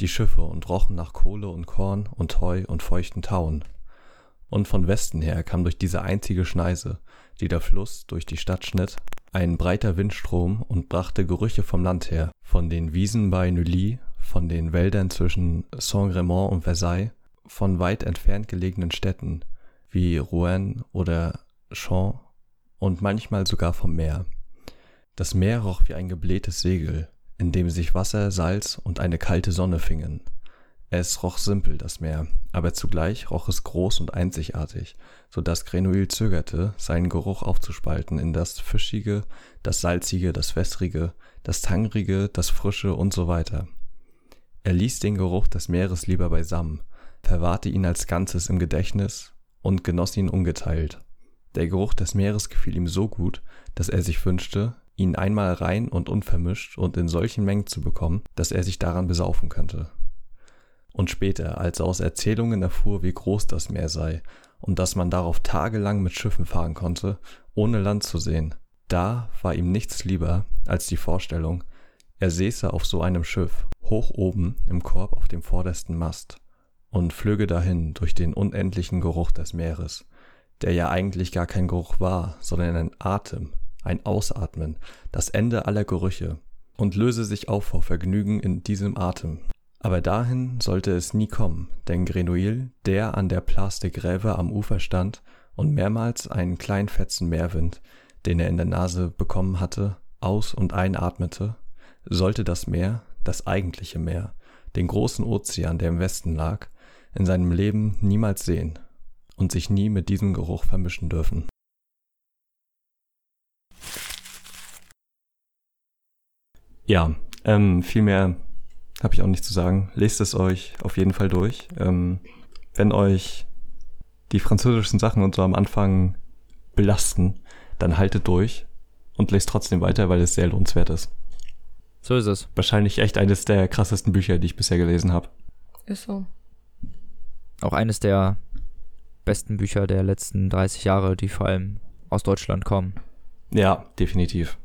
Speaker 2: die Schiffe und rochen nach Kohle und Korn und Heu und feuchten Tauen. Und von Westen her kam durch diese einzige Schneise, die der Fluss durch die Stadt schnitt, ein breiter Windstrom und brachte Gerüche vom Land her, von den Wiesen bei Neuilly, von den Wäldern zwischen Saint-Grémont und Versailles, von weit entfernt gelegenen Städten wie Rouen oder Champs und manchmal sogar vom Meer. Das Meer roch wie ein geblähtes Segel, in dem sich Wasser, Salz und eine kalte Sonne fingen. Es roch simpel, das Meer, aber zugleich roch es groß und einzigartig, so dass Grenouille zögerte, seinen Geruch aufzuspalten in das Fischige, das Salzige, das Wässrige, das Tangrige, das Frische und so weiter. Er ließ den Geruch des Meeres lieber beisammen, verwahrte ihn als Ganzes im Gedächtnis und genoss ihn ungeteilt. Der Geruch des Meeres gefiel ihm so gut, dass er sich wünschte, ihn einmal rein und unvermischt und in solchen Mengen zu bekommen, dass er sich daran besaufen könnte. Und später, als er aus Erzählungen erfuhr, wie groß das Meer sei und dass man darauf tagelang mit Schiffen fahren konnte, ohne Land zu sehen, da war ihm nichts lieber als die Vorstellung, er säße auf so einem Schiff, hoch oben im Korb auf dem vordersten Mast, und flöge dahin durch den unendlichen Geruch des Meeres, der ja eigentlich gar kein Geruch war, sondern ein Atem, ein Ausatmen, das Ende aller Gerüche, und löse sich auf vor Vergnügen in diesem Atem. Aber dahin sollte es nie kommen, denn Grenouille, der an der Place de Grève am Ufer stand und mehrmals einen kleinen fetzen Meerwind, den er in der Nase bekommen hatte, aus und einatmete, sollte das Meer, das eigentliche Meer, den großen Ozean, der im Westen lag, in seinem Leben niemals sehen und sich nie mit diesem Geruch vermischen dürfen. Ja, ähm, viel habe ich auch nicht zu sagen. Lest es euch auf jeden Fall durch. Ähm, wenn euch die französischen Sachen und so am Anfang belasten, dann haltet durch und lest trotzdem weiter, weil es sehr lohnenswert ist.
Speaker 1: So ist es.
Speaker 2: Wahrscheinlich echt eines der krassesten Bücher, die ich bisher gelesen habe.
Speaker 3: Ist so.
Speaker 1: Auch eines der besten Bücher der letzten 30 Jahre, die vor allem aus Deutschland kommen.
Speaker 2: Ja, definitiv.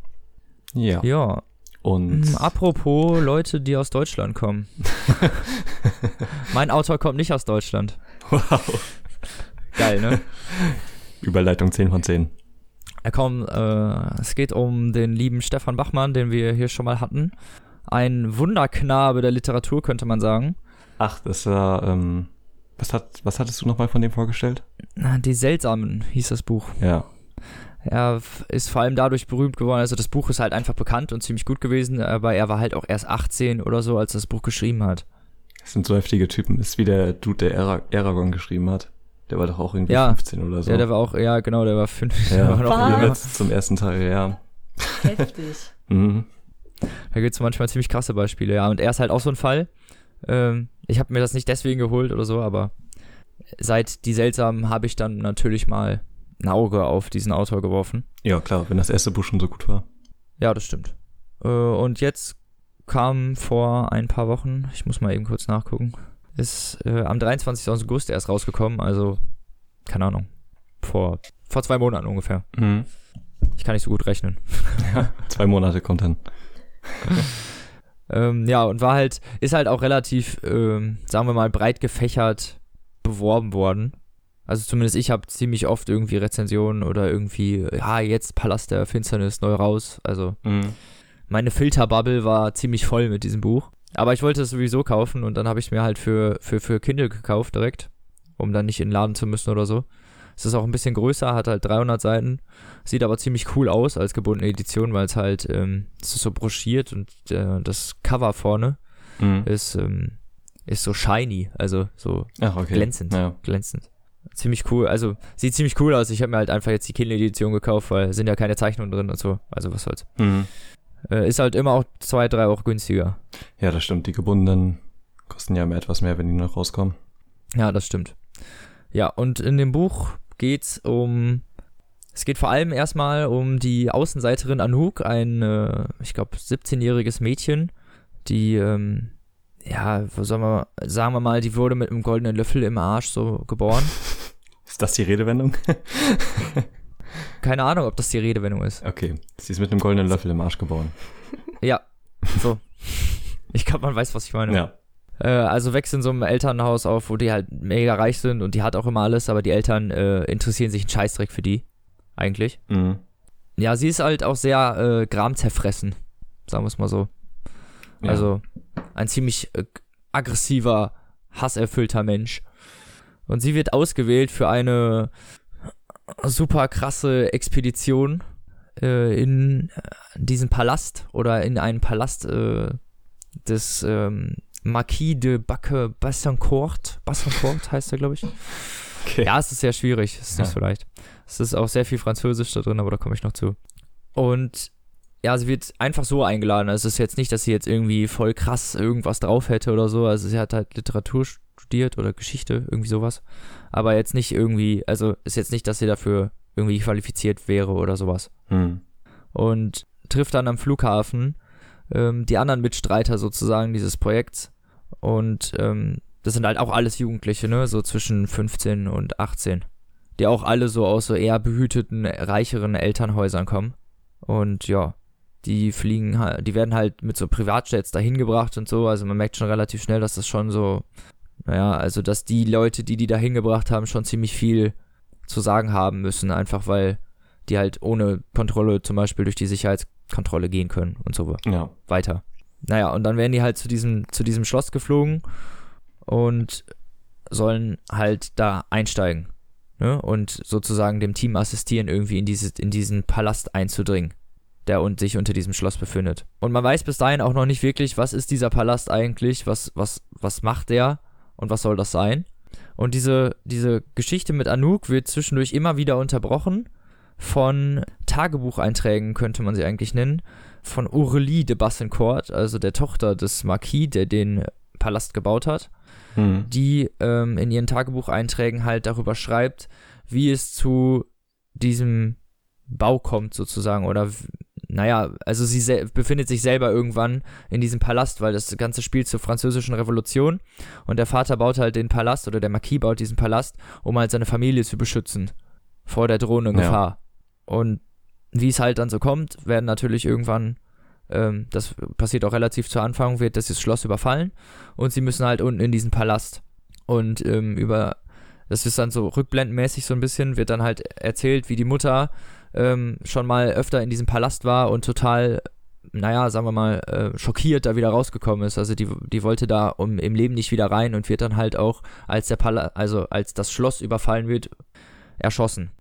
Speaker 2: Ja.
Speaker 1: Ja.
Speaker 2: Und
Speaker 1: Mm, Apropos Leute, die aus Deutschland kommen. mein Autor kommt nicht aus Deutschland.
Speaker 2: wow.
Speaker 1: Geil, ne?
Speaker 2: Überleitung 10 von 10.
Speaker 1: Er kommt, äh, es geht um den lieben Stefan Bachmann, den wir hier schon mal hatten. Ein Wunderknabe der Literatur, könnte man sagen.
Speaker 2: Ach, das war, ähm, was, hat, was hattest du nochmal von dem vorgestellt?
Speaker 1: Die Seltsamen hieß das Buch.
Speaker 2: Ja.
Speaker 1: Er ist vor allem dadurch berühmt geworden. Also das Buch ist halt einfach bekannt und ziemlich gut gewesen, aber er war halt auch erst 18 oder so, als er das Buch geschrieben hat.
Speaker 2: Das sind so heftige Typen. Ist wie der Dude, der Ara Aragorn geschrieben hat. Der war doch auch irgendwie
Speaker 1: Ja.
Speaker 2: 15 oder so.
Speaker 1: Ja, der war auch, ja genau, der war fünf.
Speaker 2: Ja,
Speaker 1: der war noch
Speaker 2: zum ersten Teil, ja.
Speaker 3: Heftig.
Speaker 2: Mhm.
Speaker 1: Da gibt es manchmal ziemlich krasse Beispiele, ja. Und er ist halt auch so ein Fall. Ähm, ich habe mir das nicht deswegen geholt oder so, aber seit Die Seltsamen habe ich dann natürlich mal ein Auge auf diesen Autor geworfen.
Speaker 2: Ja, klar, wenn das erste Buch schon so gut war.
Speaker 1: Ja, das stimmt. Äh, und jetzt kam vor ein paar Wochen, ich muss mal eben kurz nachgucken, ist äh, am 23. August erst rausgekommen, also keine Ahnung, vor, vor zwei Monaten ungefähr.
Speaker 2: Mhm.
Speaker 1: Ich kann nicht so gut rechnen.
Speaker 2: Zwei Monate kommt dann.
Speaker 1: Ähm, ja, und war halt, ist halt auch relativ, ähm, sagen wir mal, breit gefächert beworben worden. Also zumindest ich habe ziemlich oft irgendwie Rezensionen oder irgendwie, ja, jetzt Palast der Finsternis neu raus. Also
Speaker 2: Mhm.
Speaker 1: meine Filterbubble war ziemlich voll mit diesem Buch. Aber ich wollte es sowieso kaufen und dann habe ich es mir halt für, für, für Kindle gekauft direkt, um dann nicht in den Laden zu müssen oder so. Es ist auch ein bisschen größer, hat halt 300 Seiten, sieht aber ziemlich cool aus als gebundene Edition, weil es halt, ähm, es ist so broschiert und äh, das Cover vorne
Speaker 2: Mhm.
Speaker 1: ist, ähm, ist so shiny, also so
Speaker 2: Ach, okay.
Speaker 1: glänzend.
Speaker 2: Ja.
Speaker 1: glänzend. Ziemlich cool, also sieht ziemlich cool aus. Ich habe mir halt einfach jetzt die Kindle-Edition gekauft, weil sind ja keine Zeichnungen drin und so. Also was soll's.
Speaker 2: Mhm.
Speaker 1: Äh, ist halt immer auch zwei, drei Euro günstiger.
Speaker 2: ja, das stimmt. Die gebundenen kosten ja immer etwas mehr, wenn die noch rauskommen.
Speaker 1: Ja, das stimmt. Ja, und in dem Buch geht's um. Es geht vor allem erstmal um die Außenseiterin Anouk, ein, äh, ich glaube, 17-jähriges Mädchen, die, ähm, ja, soll man, sagen wir mal, die wurde mit einem goldenen Löffel im Arsch so geboren.
Speaker 2: Ist das die Redewendung?
Speaker 1: Keine Ahnung, ob das die Redewendung ist.
Speaker 2: okay. Sie ist mit einem goldenen Löffel im Arsch geboren.
Speaker 1: Ja, so. Ich glaube, man weiß, was ich meine.
Speaker 2: Ja.
Speaker 1: Äh, also wächst in so einem Elternhaus auf, wo die halt mega reich sind und die hat auch immer alles, aber die Eltern äh, interessieren sich einen Scheißdreck für die. Eigentlich.
Speaker 2: Mhm.
Speaker 1: Ja, sie ist halt auch sehr äh, gramzerfressen, sagen wir es mal so.
Speaker 2: Ja.
Speaker 1: Also ein ziemlich äh, aggressiver, hasserfüllter Mensch. Und sie wird ausgewählt für eine super krasse Expedition äh, in äh, diesen Palast oder in einen Palast äh, des ähm, Marquis de Backe Bassancourt. Bassancourt heißt er, glaube ich.
Speaker 2: Okay.
Speaker 1: Ja, es ist sehr schwierig. Es ist nicht
Speaker 2: Ja.
Speaker 1: so leicht. Es ist auch sehr viel Französisch da drin, aber da komme ich noch zu. Und ja, sie wird einfach so eingeladen. Also es ist jetzt nicht, dass sie jetzt irgendwie voll krass irgendwas drauf hätte oder so. Also sie hat halt Literatur studiert oder Geschichte, irgendwie sowas. Aber jetzt nicht irgendwie, also ist jetzt nicht, dass sie dafür irgendwie qualifiziert wäre oder sowas.
Speaker 2: Mhm.
Speaker 1: Und trifft dann am Flughafen ähm, die anderen Mitstreiter sozusagen dieses Projekts. Und ähm, das sind halt auch alles Jugendliche, ne? So zwischen 15 und 18. Die auch alle so aus so eher behüteten, reicheren Elternhäusern kommen. Und ja, die fliegen halt, die werden halt mit so Privatjets dahin gebracht und so. Also man merkt schon relativ schnell, dass das schon so, naja, also dass die Leute, die die da hingebracht haben, schon ziemlich viel zu sagen haben müssen, einfach weil die halt ohne Kontrolle zum Beispiel durch die Sicherheitskontrolle gehen können und so
Speaker 2: Ja.
Speaker 1: weiter. Naja, und dann werden die halt zu diesem, zu diesem Schloss geflogen und sollen halt da einsteigen. Ne? Und sozusagen dem Team assistieren, irgendwie in, diese, in diesen Palast einzudringen, der und sich unter diesem Schloss befindet. Und man weiß bis dahin auch noch nicht wirklich, was ist dieser Palast eigentlich, was, was, was macht der und was soll das sein. Und diese, diese Geschichte mit Anouk wird zwischendurch immer wieder unterbrochen von Tagebucheinträgen, könnte man sie eigentlich nennen, von Aurélie de Bassencourt, also der Tochter des Marquis, der den Palast gebaut hat,
Speaker 2: Hm.
Speaker 1: die ähm, in ihren Tagebucheinträgen halt darüber schreibt, wie es zu diesem Bau kommt sozusagen oder naja, also sie befindet sich selber irgendwann in diesem Palast, weil das Ganze spielt zur französischen Revolution und der Vater baut halt den Palast oder der Marquis baut diesen Palast, um halt seine Familie zu beschützen vor der drohenden
Speaker 2: Ja.
Speaker 1: Gefahr. Und wie es halt dann so kommt, werden natürlich irgendwann, ähm, das passiert auch relativ zu Anfang, wird das Schloss überfallen und sie müssen halt unten in diesen Palast. Und ähm, über, das ist dann so rückblendenmäßig so ein bisschen, wird dann halt erzählt, wie die Mutter ähm, schon mal öfter in diesem Palast war und total, naja, sagen wir mal, äh, schockiert da wieder rausgekommen ist. Also die, die wollte da um, im Leben nicht wieder rein und wird dann halt auch, als der Palast, also als das Schloss überfallen wird, erschossen.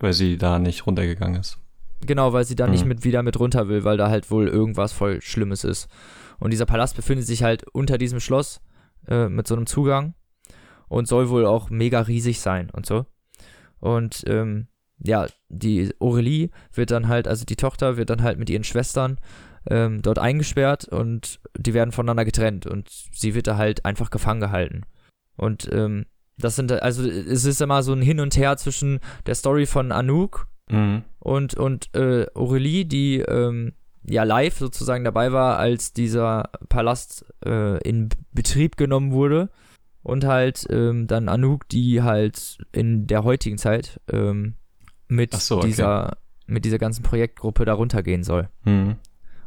Speaker 2: Weil sie da nicht runtergegangen ist.
Speaker 1: Genau, weil sie da nicht
Speaker 2: Mhm.
Speaker 1: mit wieder mit runter will, weil da halt wohl irgendwas voll Schlimmes ist. Und dieser Palast befindet sich halt unter diesem Schloss äh, mit so einem Zugang und soll wohl auch mega riesig sein und so. Und ähm, ja, die Aurelie wird dann halt, also die Tochter wird dann halt mit ihren Schwestern ähm, dort eingesperrt und die werden voneinander getrennt und sie wird da halt einfach gefangen gehalten. Und ähm, das sind, also es ist immer so ein Hin und Her zwischen der Story von Anouk
Speaker 2: Mhm.
Speaker 1: und, und äh, Aurelie, die ähm, ja live sozusagen dabei war, als dieser Palast äh, in Betrieb genommen wurde. Und halt ähm, dann Anouk, die halt in der heutigen Zeit ähm, mit,
Speaker 2: so, okay.
Speaker 1: dieser, mit dieser ganzen Projektgruppe darunter gehen soll,
Speaker 2: Mhm.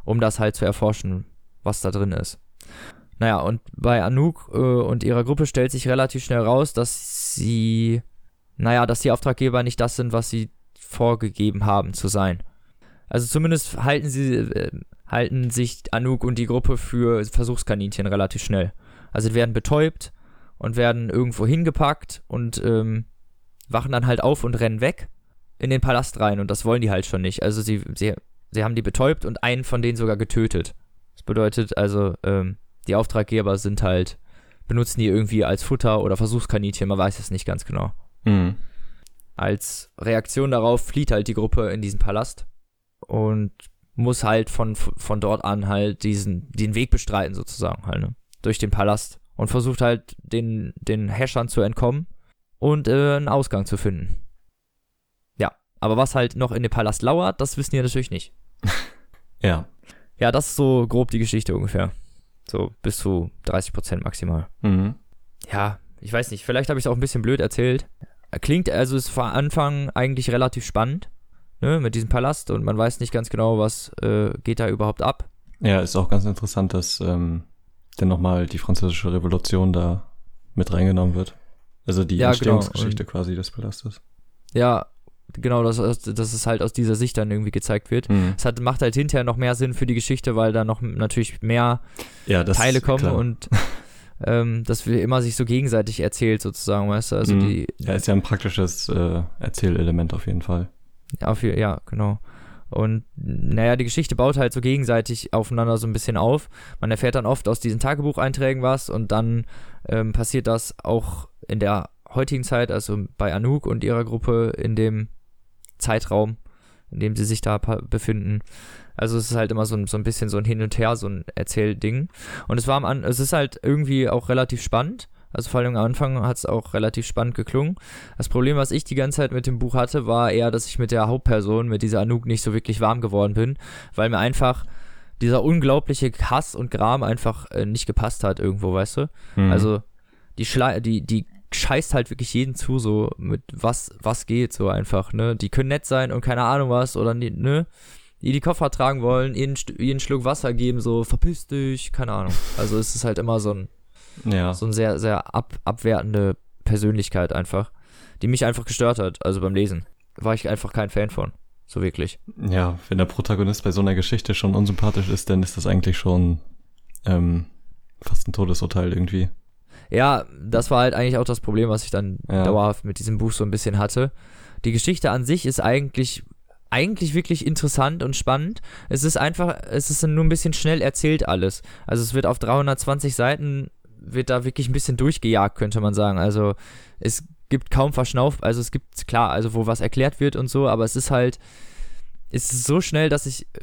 Speaker 1: um das halt zu erforschen, was da drin ist. Naja, und bei Anouk äh, und ihrer Gruppe stellt sich relativ schnell raus, dass sie, naja, dass die Auftraggeber nicht das sind, was sie vorgegeben haben zu sein. Also zumindest halten sie, äh, halten sich Anouk und die Gruppe für Versuchskaninchen relativ schnell. Also die werden betäubt und werden irgendwo hingepackt und ähm, wachen dann halt auf und rennen weg in den Palast rein und das wollen die halt schon nicht. Also sie, sie, sie haben die betäubt und einen von denen sogar getötet. Das bedeutet also, ähm, die Auftraggeber sind halt, benutzen die irgendwie als Futter oder Versuchskaninchen, man weiß es nicht ganz genau.
Speaker 2: Mhm.
Speaker 1: Als Reaktion darauf flieht halt die Gruppe in diesen Palast und muss halt von, von dort an halt diesen, den Weg bestreiten sozusagen halt, ne? Durch den Palast und versucht halt den, den Häschern zu entkommen und äh, einen Ausgang zu finden. Aber was halt noch in dem Palast lauert, das wissen die natürlich nicht.
Speaker 2: Ja.
Speaker 1: Ja, das ist so grob die Geschichte ungefähr. So bis zu 30% maximal.
Speaker 2: Mhm.
Speaker 1: Ja, ich weiß nicht, vielleicht habe ich es auch ein bisschen blöd erzählt. Klingt, also ist vor Anfang eigentlich relativ spannend, ne, mit diesem Palast und man weiß nicht ganz genau, was äh, geht da überhaupt ab.
Speaker 2: Ja, ist auch ganz interessant, dass ähm, dann nochmal die französische Revolution da mit reingenommen wird. Also die
Speaker 1: Ja, genau,
Speaker 2: Entstehungsgeschichte quasi des Palastes.
Speaker 1: Ja, genau, dass, dass es halt aus dieser Sicht dann irgendwie gezeigt wird.
Speaker 2: Mhm.
Speaker 1: Es hat, macht halt hinterher noch mehr Sinn für die Geschichte, weil da noch natürlich mehr
Speaker 2: Ja,
Speaker 1: Teile kommen
Speaker 2: klar.
Speaker 1: und ähm, dass wir immer sich so gegenseitig erzählt sozusagen, weißt du? Also
Speaker 2: Mhm.
Speaker 1: die,
Speaker 2: Ja, ist ja ein praktisches äh, Erzählelement auf jeden Fall.
Speaker 1: Je- ja, genau. Und naja, die Geschichte baut halt so gegenseitig aufeinander so ein bisschen auf. Man erfährt dann oft aus diesen Tagebucheinträgen was und dann ähm, passiert das auch in der heutigen Zeit, also bei Anouk und ihrer Gruppe in dem Zeitraum, in dem sie sich da befinden. Also es ist halt immer so ein, so ein bisschen so ein Hin und Her, so ein Erzählding. Und es war am An es ist halt irgendwie auch relativ spannend. Also vor allem am Anfang hat es auch relativ spannend geklungen. Das Problem, was ich die ganze Zeit mit dem Buch hatte, war eher, dass ich mit der Hauptperson, mit dieser Anouk, nicht so wirklich warm geworden bin, weil mir einfach dieser unglaubliche Hass und Gram einfach äh, nicht gepasst hat irgendwo, weißt du?
Speaker 2: Mhm.
Speaker 1: Also die Schle die die scheißt halt wirklich jeden zu so mit was was geht so einfach, ne? Die können nett sein und keine Ahnung was oder die, ne? Die die Koffer tragen wollen, ihnen ihren Schluck Wasser geben, so verpiss dich, keine Ahnung. Also es ist halt immer so ein
Speaker 2: ja.
Speaker 1: so eine sehr, sehr ab, abwertende Persönlichkeit einfach, die mich einfach gestört hat, also beim Lesen. War ich einfach kein Fan von. So wirklich.
Speaker 2: ja, wenn der Protagonist bei so einer Geschichte schon unsympathisch ist, dann ist das eigentlich schon ähm, fast ein Todesurteil irgendwie.
Speaker 1: Ja, das war halt eigentlich auch das Problem, was ich dann
Speaker 2: Ja.
Speaker 1: dauerhaft mit diesem Buch so ein bisschen hatte. Die Geschichte an sich ist eigentlich eigentlich wirklich interessant und spannend. Es ist einfach, es ist nur ein bisschen schnell erzählt alles. Also es wird auf 320 Seiten wird da wirklich ein bisschen durchgejagt, könnte man sagen. Also es gibt kaum Verschnauf, also es gibt klar, also wo was erklärt wird und so, aber es ist halt ist so schnell, dass ich äh,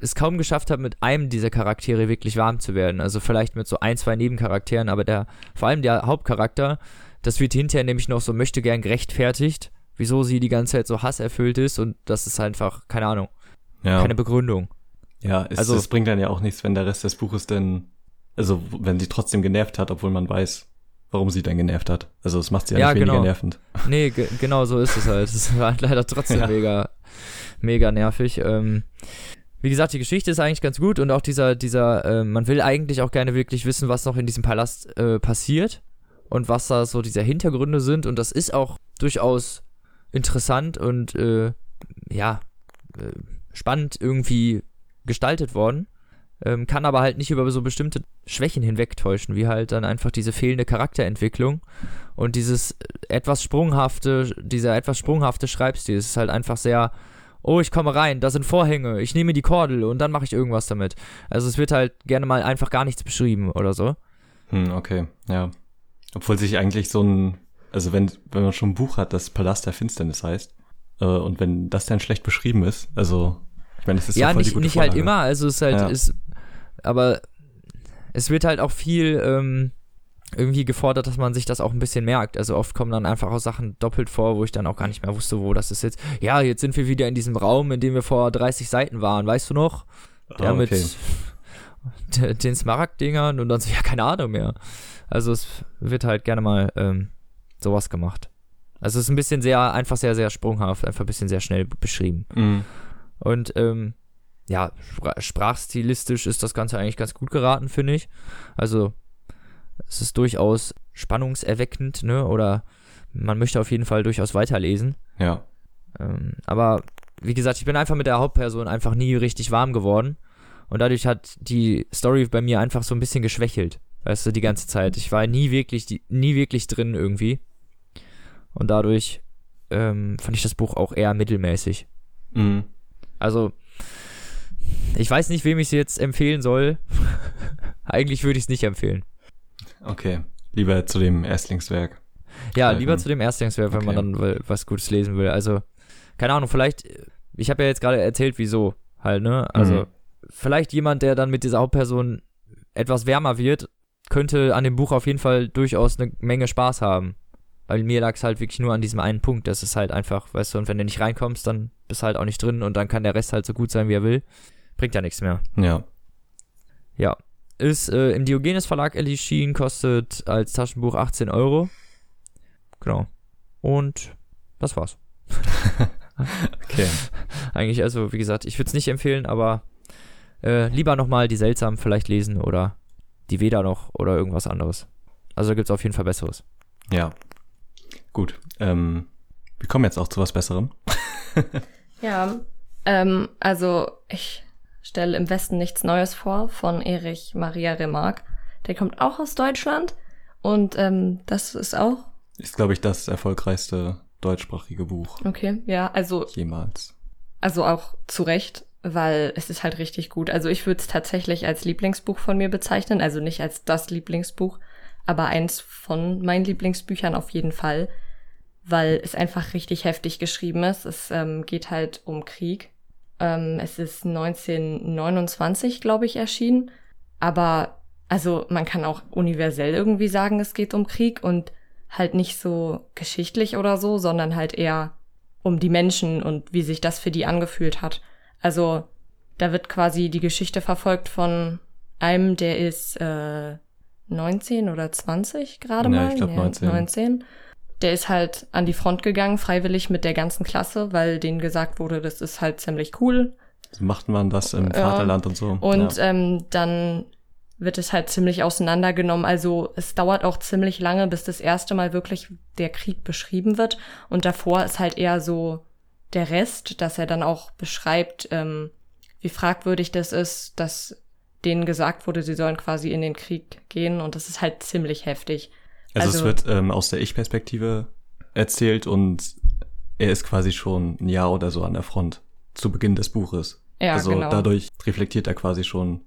Speaker 1: es kaum geschafft habe, mit einem dieser Charaktere wirklich warm zu werden. Also vielleicht mit so ein, zwei Nebencharakteren, aber der, vor allem der Hauptcharakter, das wird hinterher nämlich noch so möchte gern gerechtfertigt, wieso sie die ganze Zeit so hasserfüllt ist und das ist einfach, keine Ahnung,
Speaker 2: Ja,
Speaker 1: keine Begründung.
Speaker 2: ja es,
Speaker 1: also-
Speaker 2: es bringt dann ja auch nichts, wenn der Rest des Buches denn, also wenn sie trotzdem genervt hat, obwohl man weiß, warum sie dann genervt hat. Also es macht sie ja,
Speaker 1: Ja,
Speaker 2: nicht weniger
Speaker 1: genau.
Speaker 2: nervend.
Speaker 1: Nee, ge genau so ist es halt. Es ist halt leider trotzdem
Speaker 2: Ja.
Speaker 1: mega, mega nervig. Ähm, wie gesagt, die Geschichte ist eigentlich ganz gut und auch dieser, dieser, äh, man will eigentlich auch gerne wirklich wissen, was noch in diesem Palast äh, passiert und was da so diese Hintergründe sind und das ist auch durchaus interessant und äh, ja, äh, spannend irgendwie gestaltet worden. Ähm, kann aber halt nicht über so bestimmte Schwächen hinwegtäuschen, wie halt dann einfach diese fehlende Charakterentwicklung und dieses etwas sprunghafte, dieser etwas sprunghafte Schreibstil. Es ist halt einfach sehr, oh, ich komme rein, da sind Vorhänge, ich nehme die Kordel und dann mache ich irgendwas damit. Also es wird halt gerne mal einfach gar nichts beschrieben oder so.
Speaker 2: Hm, okay, ja. Obwohl sich eigentlich so ein, also wenn, wenn man schon ein Buch hat, das Palast der Finsternis heißt, äh, und wenn das dann schlecht beschrieben ist, also, ich meine, es ist
Speaker 1: ja,
Speaker 2: doch voll die
Speaker 1: nicht,
Speaker 2: gute
Speaker 1: nicht halt immer, also es ist halt,
Speaker 2: Ja.
Speaker 1: ist, aber es wird halt auch viel ähm, irgendwie gefordert, dass man sich das auch ein bisschen merkt. Also oft kommen dann einfach auch Sachen doppelt vor, wo ich dann auch gar nicht mehr wusste, wo das ist jetzt. Ja, jetzt sind wir wieder in diesem Raum, in dem wir vor 30 Seiten waren, weißt du noch? Der
Speaker 2: Ah,
Speaker 1: mit
Speaker 2: okay.
Speaker 1: d- den Smaragd-Dingern und dann so, ja, keine Ahnung mehr. Also es wird halt gerne mal ähm, sowas gemacht. Also es ist ein bisschen sehr, einfach sehr, sehr sprunghaft, einfach ein bisschen sehr schnell beschrieben.
Speaker 2: Mhm.
Speaker 1: Und ähm, ja, spra sprachstilistisch ist das Ganze eigentlich ganz gut geraten, finde ich. Also es ist durchaus spannungserweckend, ne? Oder man möchte auf jeden Fall durchaus weiterlesen.
Speaker 2: Ja.
Speaker 1: Ähm, aber wie gesagt, ich bin einfach mit der Hauptperson einfach nie richtig warm geworden. Und dadurch hat die Story bei mir einfach so ein bisschen geschwächelt. Weißt du, die ganze Zeit. Ich war nie wirklich, die, nie wirklich drin irgendwie. Und dadurch ähm, fand ich das Buch auch eher mittelmäßig.
Speaker 2: Mhm.
Speaker 1: Also, ich weiß nicht, wem ich es jetzt empfehlen soll. Eigentlich würde ich es nicht empfehlen.
Speaker 2: Okay. Lieber zu dem Erstlingswerk.
Speaker 1: Ja,
Speaker 2: Greifen.
Speaker 1: lieber zu dem Erstlingswerk, wenn man
Speaker 2: Okay.
Speaker 1: dann will- was Gutes lesen will. Also, keine Ahnung, vielleicht, ich habe ja jetzt gerade erzählt, wieso halt, ne? Also,
Speaker 2: Mhm.
Speaker 1: vielleicht jemand, der dann mit dieser Hauptperson etwas wärmer wird, könnte an dem Buch auf jeden Fall durchaus eine Menge Spaß haben. Weil mir lag es halt wirklich nur an diesem einen Punkt. Das ist halt einfach, weißt du, und wenn du nicht reinkommst, dann bist du halt auch nicht drin und dann kann der Rest halt so gut sein, wie er will. Bringt ja nichts mehr.
Speaker 2: Ja.
Speaker 1: Ja. Ist äh, im Diogenes Verlag erschienen, kostet als Taschenbuch 18 Euro. Genau. Und das war's.
Speaker 2: Okay.
Speaker 1: Eigentlich, also wie gesagt, ich würde es nicht empfehlen, aber äh, lieber nochmal die seltsamen vielleicht lesen oder die Veda noch oder irgendwas anderes. Also da gibt's auf jeden Fall Besseres.
Speaker 2: Ja. Gut. Ähm, wir kommen jetzt auch zu was Besserem.
Speaker 3: Ja, ähm, also ich stelle im Westen nichts Neues vor von Erich Maria Remarque. Der kommt auch aus Deutschland und ähm, das ist auch
Speaker 2: Ist, glaube ich, das erfolgreichste deutschsprachige Buch
Speaker 3: okay. Ja, also
Speaker 2: jemals.
Speaker 3: also auch zu Recht, weil es ist halt richtig gut. Also ich würde es tatsächlich als Lieblingsbuch von mir bezeichnen, also nicht als das Lieblingsbuch, aber eins von meinen Lieblingsbüchern auf jeden Fall, weil es einfach richtig heftig geschrieben ist. Es ähm, geht halt um Krieg. Ähm, es ist 1929, glaube ich, erschienen, aber also man kann auch universell irgendwie sagen, es geht um Krieg und halt nicht so geschichtlich oder so, sondern halt eher um die Menschen und wie sich das für die angefühlt hat. Also da wird quasi die Geschichte verfolgt von einem, der ist äh, 19 oder 20 gerade
Speaker 2: Ja,
Speaker 3: mal.
Speaker 2: ich glaub,
Speaker 3: Nee,
Speaker 2: 19.
Speaker 3: 19. Der ist halt an die Front gegangen, freiwillig mit der ganzen Klasse, weil denen gesagt wurde, das ist halt ziemlich cool.
Speaker 2: So macht man das im
Speaker 3: Ja.
Speaker 2: Vaterland und so.
Speaker 3: Und
Speaker 2: ja.
Speaker 3: ähm, dann wird es halt ziemlich auseinandergenommen. Also es dauert auch ziemlich lange, bis das erste Mal wirklich der Krieg beschrieben wird. Und davor ist halt eher so der Rest, dass er dann auch beschreibt, ähm, wie fragwürdig das ist, dass denen gesagt wurde, sie sollen quasi in den Krieg gehen. Und das ist halt ziemlich heftig.
Speaker 2: Also, es
Speaker 3: Also-
Speaker 2: wird ähm, aus der Ich-Perspektive erzählt und er ist quasi schon ein Jahr oder so an der Front zu Beginn des Buches.
Speaker 3: Ja,
Speaker 2: also
Speaker 3: genau.
Speaker 2: dadurch reflektiert er quasi schon,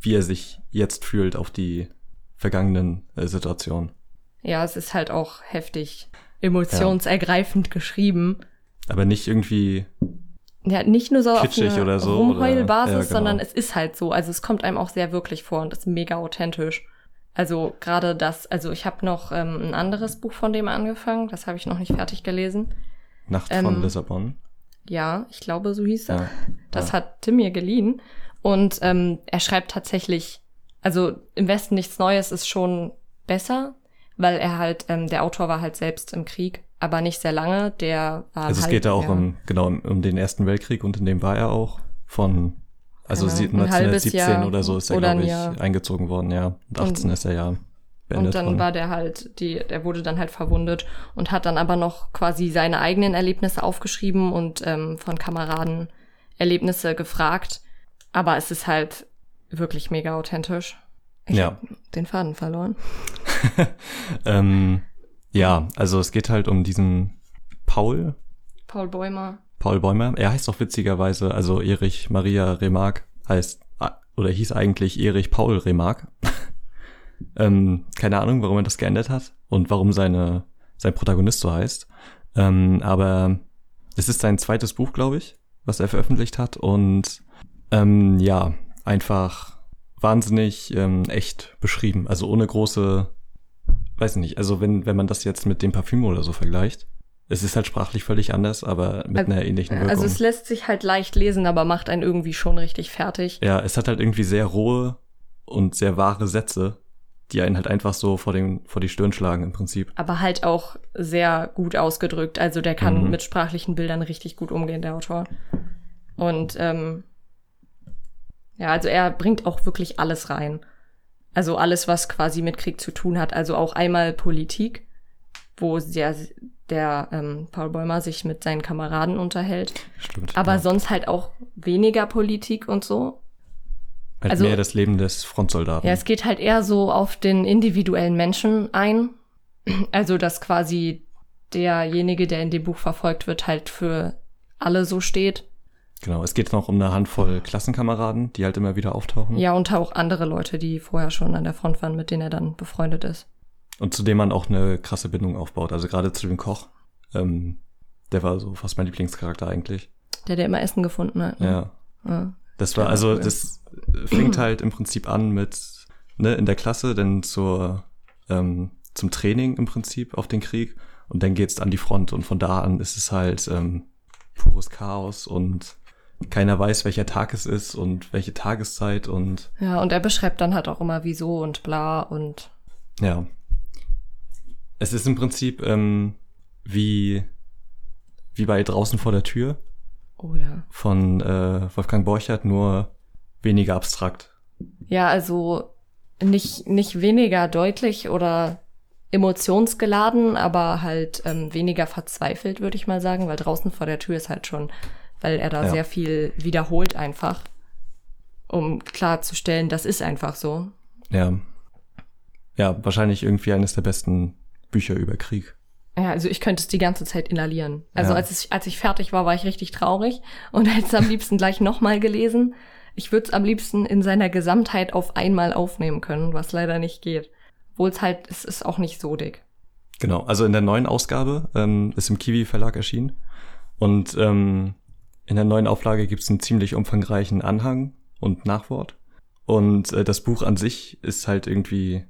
Speaker 2: wie er sich jetzt fühlt auf die vergangenen äh, Situationen.
Speaker 3: Ja, es ist halt auch heftig emotionsergreifend geschrieben.
Speaker 2: Aber nicht irgendwie,
Speaker 3: Ja, nicht nur so auf eine
Speaker 2: oder so,
Speaker 3: Rumheulbasis,
Speaker 2: ja, genau.
Speaker 3: sondern es ist halt so. Also es kommt einem auch sehr wirklich vor und ist mega authentisch. Also gerade das, also ich habe noch ähm, ein anderes Buch von dem angefangen, das habe ich noch nicht fertig gelesen.
Speaker 2: Nacht von
Speaker 3: Ähm,
Speaker 2: Lissabon.
Speaker 3: Ja, ich glaube, so hieß er.
Speaker 2: Ja.
Speaker 3: Das
Speaker 2: ja.
Speaker 3: hat Tim mir geliehen. Und ähm, er schreibt tatsächlich, also im Westen nichts Neues ist schon besser, weil er halt, ähm, der Autor war halt selbst im Krieg, aber nicht sehr lange. Der war
Speaker 2: Also es
Speaker 3: halt,
Speaker 2: geht da auch
Speaker 3: ja,
Speaker 2: um, genau, um, um den Ersten Weltkrieg und in dem war er auch von, also
Speaker 3: Genau,
Speaker 2: sie-
Speaker 3: ein halbes
Speaker 2: 1917
Speaker 3: Jahr
Speaker 2: oder so ist er, glaube ich, eingezogen worden, ja. Und 18 ist er ja beendet
Speaker 3: Und dann
Speaker 2: worden.
Speaker 3: war der halt, die, der wurde dann halt verwundet und hat dann aber noch quasi seine eigenen Erlebnisse aufgeschrieben und ähm, von Kameraden Erlebnisse gefragt. Aber es ist halt wirklich mega authentisch. Ich
Speaker 2: Ja.
Speaker 3: hab den Faden verloren.
Speaker 2: ähm, ja, also es geht halt um diesen Paul,
Speaker 3: Paul Bäumer.
Speaker 2: Paul Bäumer. Er heißt auch witzigerweise, also Erich Maria Remarque heißt, oder hieß eigentlich Erich Paul Remarque. ähm, keine Ahnung, warum er das geändert hat und warum seine, sein Protagonist so heißt. Ähm, aber es ist sein zweites Buch, glaube ich, was er veröffentlicht hat und ähm, ja, einfach wahnsinnig ähm, echt beschrieben. Also ohne große, weiß nicht, also wenn, wenn man das jetzt mit dem Parfüm oder so vergleicht, es ist halt sprachlich völlig anders, aber mit
Speaker 3: Also-
Speaker 2: einer ähnlichen Wirkung.
Speaker 3: Also es lässt sich halt leicht lesen, aber macht einen irgendwie schon richtig fertig.
Speaker 2: ja, es hat halt irgendwie sehr rohe und sehr wahre Sätze, die einen halt einfach so vor, den, vor die Stirn schlagen im Prinzip.
Speaker 3: Aber halt auch sehr gut ausgedrückt. Also der kann
Speaker 2: Mhm.
Speaker 3: mit sprachlichen Bildern richtig gut umgehen, der Autor. Und ähm, ja, also er bringt auch wirklich alles rein. Also alles, was quasi mit Krieg zu tun hat. Also auch einmal Politik, wo der, der ähm, Paul Bäumer sich mit seinen Kameraden unterhält.
Speaker 2: Stimmt.
Speaker 3: Aber
Speaker 2: ja.
Speaker 3: sonst halt auch weniger Politik und so.
Speaker 2: halt
Speaker 3: also-
Speaker 2: mehr das Leben des Frontsoldaten.
Speaker 3: Ja, es geht halt eher so auf den individuellen Menschen ein. Also, dass quasi derjenige, der in dem Buch verfolgt wird, halt für alle so steht.
Speaker 2: genau, es geht noch um eine Handvoll Klassenkameraden, die halt immer wieder auftauchen.
Speaker 3: Ja, und auch andere Leute, die vorher schon an der Front waren, mit denen er dann befreundet ist.
Speaker 2: Und zu dem man auch eine krasse Bindung aufbaut. Also gerade zu dem Koch. Ähm, der war so fast mein Lieblingscharakter eigentlich.
Speaker 3: Der, der immer Essen gefunden hat. ne?
Speaker 2: Ja.
Speaker 3: Ja.
Speaker 2: Das war, also das fängt halt im Prinzip an mit, ne, in der Klasse, dann zur, ähm, zum Training im Prinzip auf den Krieg und dann geht's an die Front und von da an ist es halt ähm, pures Chaos und keiner weiß, welcher Tag es ist und welche Tageszeit und
Speaker 3: ja, und er beschreibt dann halt auch immer wieso und bla und
Speaker 2: ja. Es ist im Prinzip ähm, wie, wie bei draußen vor der Tür
Speaker 3: oh ja.
Speaker 2: von äh, Wolfgang Borchert, nur weniger abstrakt.
Speaker 3: Ja, also nicht, nicht weniger deutlich oder emotionsgeladen, aber halt ähm, weniger verzweifelt, würde ich mal sagen, weil draußen vor der Tür ist halt schon, weil er da
Speaker 2: Ja.
Speaker 3: sehr viel wiederholt einfach, um klarzustellen, das ist einfach so.
Speaker 2: Ja. Ja, wahrscheinlich irgendwie eines der besten Bücher über Krieg.
Speaker 3: Ja, also ich könnte es die ganze Zeit inhalieren. Also
Speaker 2: Ja.
Speaker 3: als, ich, als ich fertig war, war ich richtig traurig und hätte es am liebsten gleich nochmal gelesen. Ich würde es am liebsten in seiner Gesamtheit auf einmal aufnehmen können, was leider nicht geht. Obwohl es halt, es ist auch nicht so dick.
Speaker 2: Genau, also in der neuen Ausgabe ähm, ist im Kiwi Verlag erschienen. Und ähm, in der neuen Auflage gibt's einen ziemlich umfangreichen Anhang und Nachwort. Und äh, das Buch an sich ist halt irgendwie,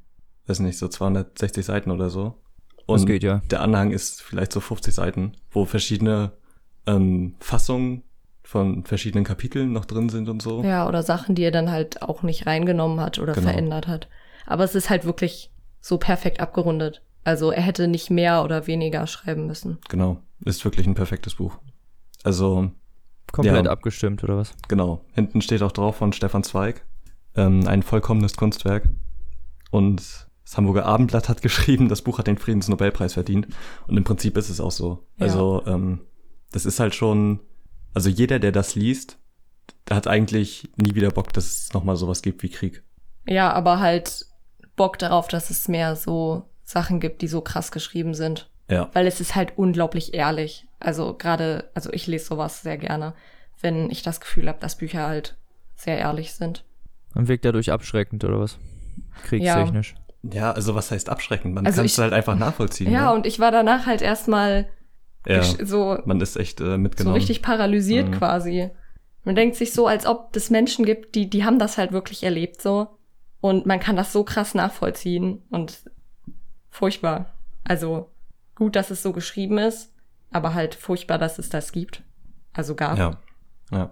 Speaker 2: weiß nicht, so 260 Seiten oder so. Und
Speaker 1: Das geht, ja.
Speaker 2: der Anhang ist vielleicht so 50 Seiten, wo verschiedene ähm, Fassungen von verschiedenen Kapiteln noch drin sind und so.
Speaker 3: Ja, oder Sachen, die er dann halt auch nicht reingenommen hat oder
Speaker 2: Genau.
Speaker 3: verändert hat. Aber es ist halt wirklich so perfekt abgerundet. Also er hätte nicht mehr oder weniger schreiben müssen.
Speaker 2: Genau, ist wirklich ein perfektes Buch. Also
Speaker 1: Komplett
Speaker 2: Ja.
Speaker 1: abgestimmt, oder was?
Speaker 2: Genau. Hinten steht auch drauf von Stefan Zweig. Ähm, ein vollkommenes Kunstwerk. Und das Hamburger Abendblatt hat geschrieben, das Buch hat den Friedensnobelpreis verdient. Und im Prinzip ist es auch so.
Speaker 3: Ja.
Speaker 2: Also, ähm, das ist halt schon, also jeder, der das liest, der hat eigentlich nie wieder Bock, dass es nochmal sowas gibt wie Krieg.
Speaker 3: Ja, aber halt Bock darauf, dass es mehr so Sachen gibt, die so krass geschrieben sind.
Speaker 2: Ja.
Speaker 3: Weil es ist halt unglaublich ehrlich. Also gerade, also ich lese sowas sehr gerne, wenn ich das Gefühl habe, dass Bücher halt sehr ehrlich sind.
Speaker 1: Und wirkt dadurch abschreckend oder was? Kriegstechnisch.
Speaker 2: Ja, also was heißt abschreckend? Man
Speaker 3: Also
Speaker 2: kann es halt einfach nachvollziehen.
Speaker 3: Ja,
Speaker 2: ne?
Speaker 3: und ich war danach halt erstmal
Speaker 2: ja.
Speaker 3: so,
Speaker 2: Man ist echt äh,
Speaker 3: so
Speaker 2: mitgenommen.
Speaker 3: richtig paralysiert
Speaker 2: Mhm.
Speaker 3: quasi. Man denkt sich so, als ob es Menschen gibt, die, die haben das halt wirklich erlebt so. Und man kann das so krass nachvollziehen und furchtbar. Also gut, dass es so geschrieben ist, aber halt furchtbar, dass es das gibt. Also gab.
Speaker 2: Ja. Ja.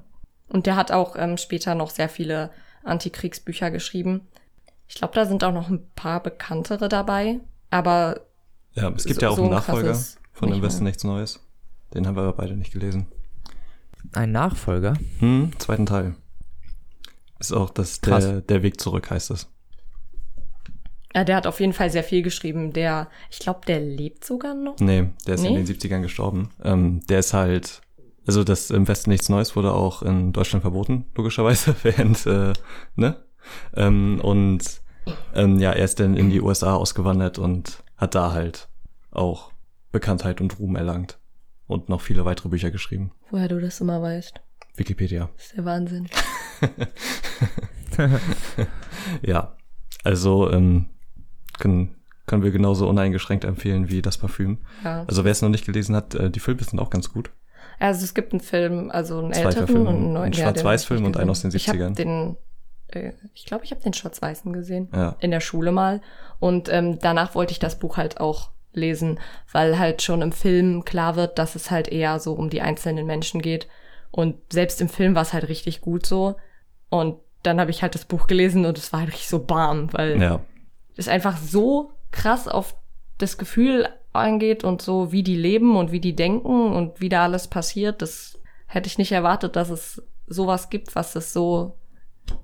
Speaker 3: Und der hat auch ähm, später noch sehr viele Antikriegsbücher geschrieben. Ich glaube, da sind auch noch ein paar bekanntere dabei. Aber
Speaker 2: Ja, es gibt
Speaker 3: So-
Speaker 2: ja auch
Speaker 3: so
Speaker 2: einen
Speaker 3: ein
Speaker 2: Nachfolger von Im Westen nichts Neues. Den haben wir aber beide nicht gelesen.
Speaker 1: Ein Nachfolger?
Speaker 2: Hm, zweiten Teil. Ist auch das
Speaker 1: Krass.
Speaker 2: der, der Weg zurück, heißt es.
Speaker 3: ja, der hat auf jeden Fall sehr viel geschrieben. Der, ich glaube, der lebt sogar noch.
Speaker 2: Nee, der ist in
Speaker 3: Nee?
Speaker 2: den 70ern gestorben. Ähm, der ist halt, also das Im Westen nichts Neues wurde auch in Deutschland verboten, logischerweise, während, äh, ne? Ähm, und ähm, ja, er ist dann in die USA ausgewandert und hat da halt auch Bekanntheit und Ruhm erlangt. Und noch viele weitere Bücher geschrieben.
Speaker 3: Woher du das immer weißt.
Speaker 2: Wikipedia.
Speaker 3: Das ist der Wahnsinn.
Speaker 2: Ja, also ähm, können, können wir genauso uneingeschränkt empfehlen wie das Parfüm.
Speaker 3: Ja.
Speaker 2: Also wer es noch nicht gelesen hat, äh, die Filme sind auch ganz gut.
Speaker 3: Also es gibt einen Film, also einen
Speaker 2: Zwei
Speaker 3: älteren
Speaker 2: Verfilmungen.
Speaker 3: und einen neuen. Hab
Speaker 2: Schwarz-Weiß-Film
Speaker 3: ich
Speaker 2: und einen aus den
Speaker 3: Ich habe
Speaker 2: 70ern.
Speaker 3: den, äh, ich glaube, ich habe den Schwarz-Weißen gesehen.
Speaker 2: Ja.
Speaker 3: In der Schule mal. Und ähm, danach wollte ich das Buch halt auch lesen, weil halt schon im Film klar wird, dass es halt eher so um die einzelnen Menschen geht. Und selbst im Film war es halt richtig gut so. Und dann habe ich halt das Buch gelesen und es war halt richtig so bam, weil
Speaker 2: Ja,
Speaker 3: es einfach so krass auf das Gefühl angeht und so, wie die leben und wie die denken und wie da alles passiert. Das hätte ich nicht erwartet, dass es sowas gibt, was das so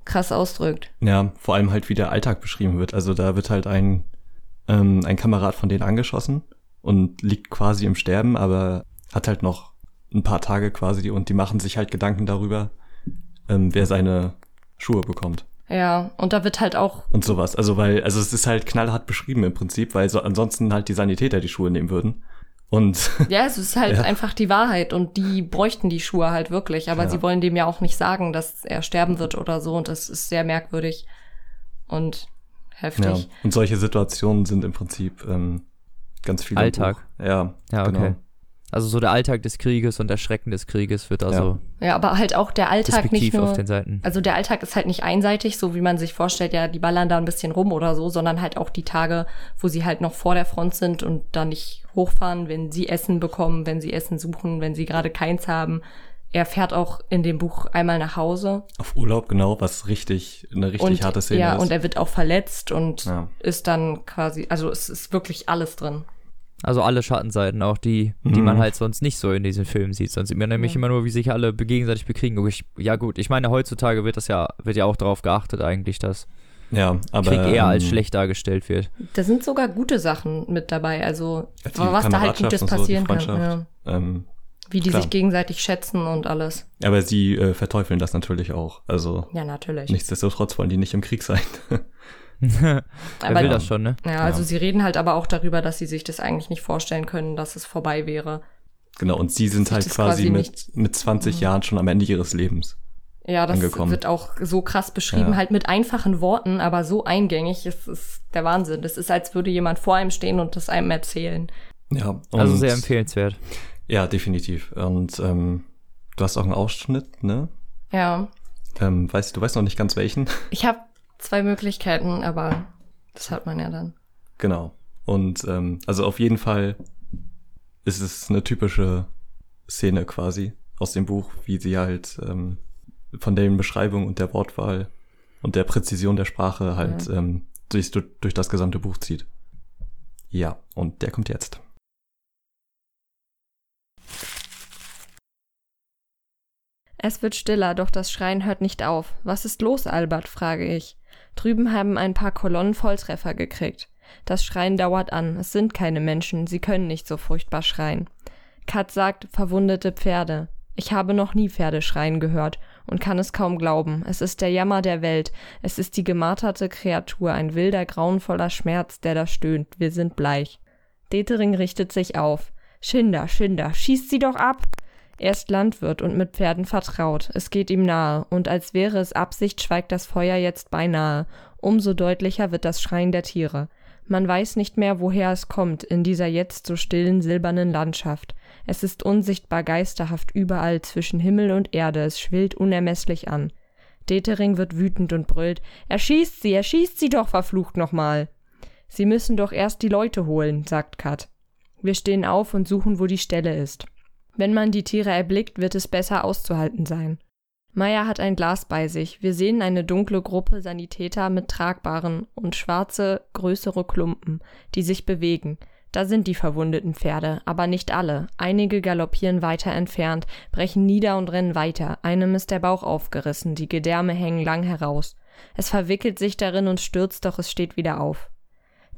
Speaker 3: krass ausdrückt.
Speaker 2: ja, vor allem halt wie der Alltag beschrieben wird. Also da wird halt ein, ähm, ein Kamerad von denen angeschossen und liegt quasi im Sterben, aber hat halt noch ein paar Tage quasi und die machen sich halt Gedanken darüber, ähm, wer seine Schuhe bekommt.
Speaker 3: Ja, und da wird halt auch,
Speaker 2: und sowas. Also weil, also es ist halt knallhart beschrieben im Prinzip, weil so ansonsten halt die Sanitäter die Schuhe nehmen würden. Und
Speaker 3: ja, es ist halt
Speaker 2: Ja.
Speaker 3: einfach die Wahrheit und die bräuchten die Schuhe halt wirklich, aber
Speaker 2: Ja.
Speaker 3: sie wollen dem ja auch nicht sagen, dass er sterben wird oder so und das ist sehr merkwürdig und heftig.
Speaker 2: ja, und solche Situationen sind im Prinzip ähm, ganz viel.
Speaker 1: Alltag.
Speaker 2: Buch. Ja,
Speaker 1: Ja, okay.
Speaker 2: genau.
Speaker 1: Also so der Alltag des Krieges und der Schrecken des Krieges wird also
Speaker 3: Ja, aber halt auch der Alltag nicht nur
Speaker 1: auf den Seiten.
Speaker 3: Also der Alltag ist halt nicht einseitig, so wie man sich vorstellt, ja, die ballern da ein bisschen rum oder so, sondern halt auch die Tage, wo sie halt noch vor der Front sind und da nicht hochfahren, wenn sie Essen bekommen, wenn sie Essen suchen, wenn sie gerade keins haben. Er fährt auch in dem Buch einmal nach Hause
Speaker 2: Auf Urlaub, genau, was richtig, eine richtig
Speaker 3: und
Speaker 2: harte Szene
Speaker 3: ja,
Speaker 2: ist.
Speaker 3: und er wird auch verletzt und
Speaker 2: Ja.
Speaker 3: ist dann quasi, also es ist wirklich alles drin.
Speaker 1: Also alle Schattenseiten, auch die, die
Speaker 2: Mhm.
Speaker 1: man halt sonst nicht so in diesen Filmen sieht. Sonst sieht man nämlich
Speaker 3: Ja.
Speaker 1: immer nur, wie sich alle gegenseitig bekriegen. Ich, ja gut, ich meine, heutzutage wird das ja, wird ja auch darauf geachtet eigentlich, dass
Speaker 2: ja, aber
Speaker 1: Krieg eher als
Speaker 2: ähm,
Speaker 1: schlecht dargestellt wird.
Speaker 3: Da sind sogar gute Sachen mit dabei, also was da halt Gutes
Speaker 2: und so,
Speaker 3: passieren kann. Ja.
Speaker 2: Ähm,
Speaker 3: Wie die
Speaker 2: Klar.
Speaker 3: sich gegenseitig schätzen und alles.
Speaker 2: aber sie äh, verteufeln das natürlich auch. Also
Speaker 3: Ja, natürlich.
Speaker 2: nichtsdestotrotz wollen die nicht im Krieg sein.
Speaker 1: Wer
Speaker 3: Aber-
Speaker 1: will das schon, ne?
Speaker 3: Ja, also
Speaker 2: Ja.
Speaker 3: sie reden halt aber auch darüber, dass sie sich das eigentlich nicht vorstellen können, dass es vorbei wäre.
Speaker 2: genau, und sie sind halt quasi,
Speaker 3: quasi
Speaker 2: mit, mit 20
Speaker 3: Mhm.
Speaker 2: Jahren schon am Ende ihres Lebens.
Speaker 3: Ja, das
Speaker 2: Angekommen.
Speaker 3: wird auch so krass beschrieben,
Speaker 2: Ja.
Speaker 3: halt mit einfachen Worten, aber so eingängig. Es ist der Wahnsinn. Das ist, als würde jemand vor einem stehen und das einem erzählen.
Speaker 2: Ja,
Speaker 1: Also
Speaker 2: und-
Speaker 1: sehr empfehlenswert.
Speaker 2: Ja, definitiv. Und ähm, du hast auch einen Ausschnitt, ne?
Speaker 3: Ja,
Speaker 2: Ähm, weißt, du weißt noch nicht ganz welchen.
Speaker 3: ich habe zwei Möglichkeiten, aber das hat man ja dann.
Speaker 2: Genau. Und ähm, also auf jeden Fall ist es eine typische Szene quasi aus dem Buch, wie sie halt ähm, von den Beschreibungen und der Wortwahl und der Präzision der Sprache halt ähm, durch, durch das gesamte Buch zieht. Ja, und der kommt jetzt.
Speaker 3: Es wird stiller, doch das Schreien hört nicht auf. Was ist los, Albert? frage ich. Drüben haben ein paar Kolonnen Volltreffer gekriegt. Das Schreien dauert an. Es sind keine Menschen. Sie können nicht so furchtbar schreien. Kat sagt, verwundete Pferde. Ich habe noch nie Pferde schreien gehört. und kann es kaum glauben. Es ist der Jammer der Welt. Es ist die gemarterte Kreatur, ein wilder, grauenvoller Schmerz, der da stöhnt. Wir sind bleich. Detering richtet sich auf. Schinder, Schinder, schießt sie doch ab! Er ist Landwirt und mit Pferden vertraut. Es geht ihm nahe, und als wäre es Absicht, schweigt das Feuer jetzt beinahe. Umso deutlicher wird das Schreien der Tiere. Man weiß nicht mehr, woher es kommt, in dieser jetzt so stillen silbernen Landschaft. Es ist unsichtbar geisterhaft überall zwischen Himmel und Erde, es schwillt unermesslich an. Detering wird wütend und brüllt, erschießt sie, erschießt sie doch, verflucht nochmal. Sie müssen doch erst die Leute holen, sagt Kat. Wir stehen auf und suchen, wo die Stelle ist. Wenn man die Tiere erblickt, wird es besser auszuhalten sein. Meier hat ein Glas bei sich. Wir sehen eine dunkle Gruppe Sanitäter mit tragbaren und schwarze, größere Klumpen, die sich bewegen. Da sind die verwundeten Pferde, aber nicht alle. Einige galoppieren weiter entfernt, brechen nieder und rennen weiter. Einem ist der Bauch aufgerissen, die Gedärme hängen lang heraus. Es verwickelt sich darin und stürzt, doch es steht wieder auf.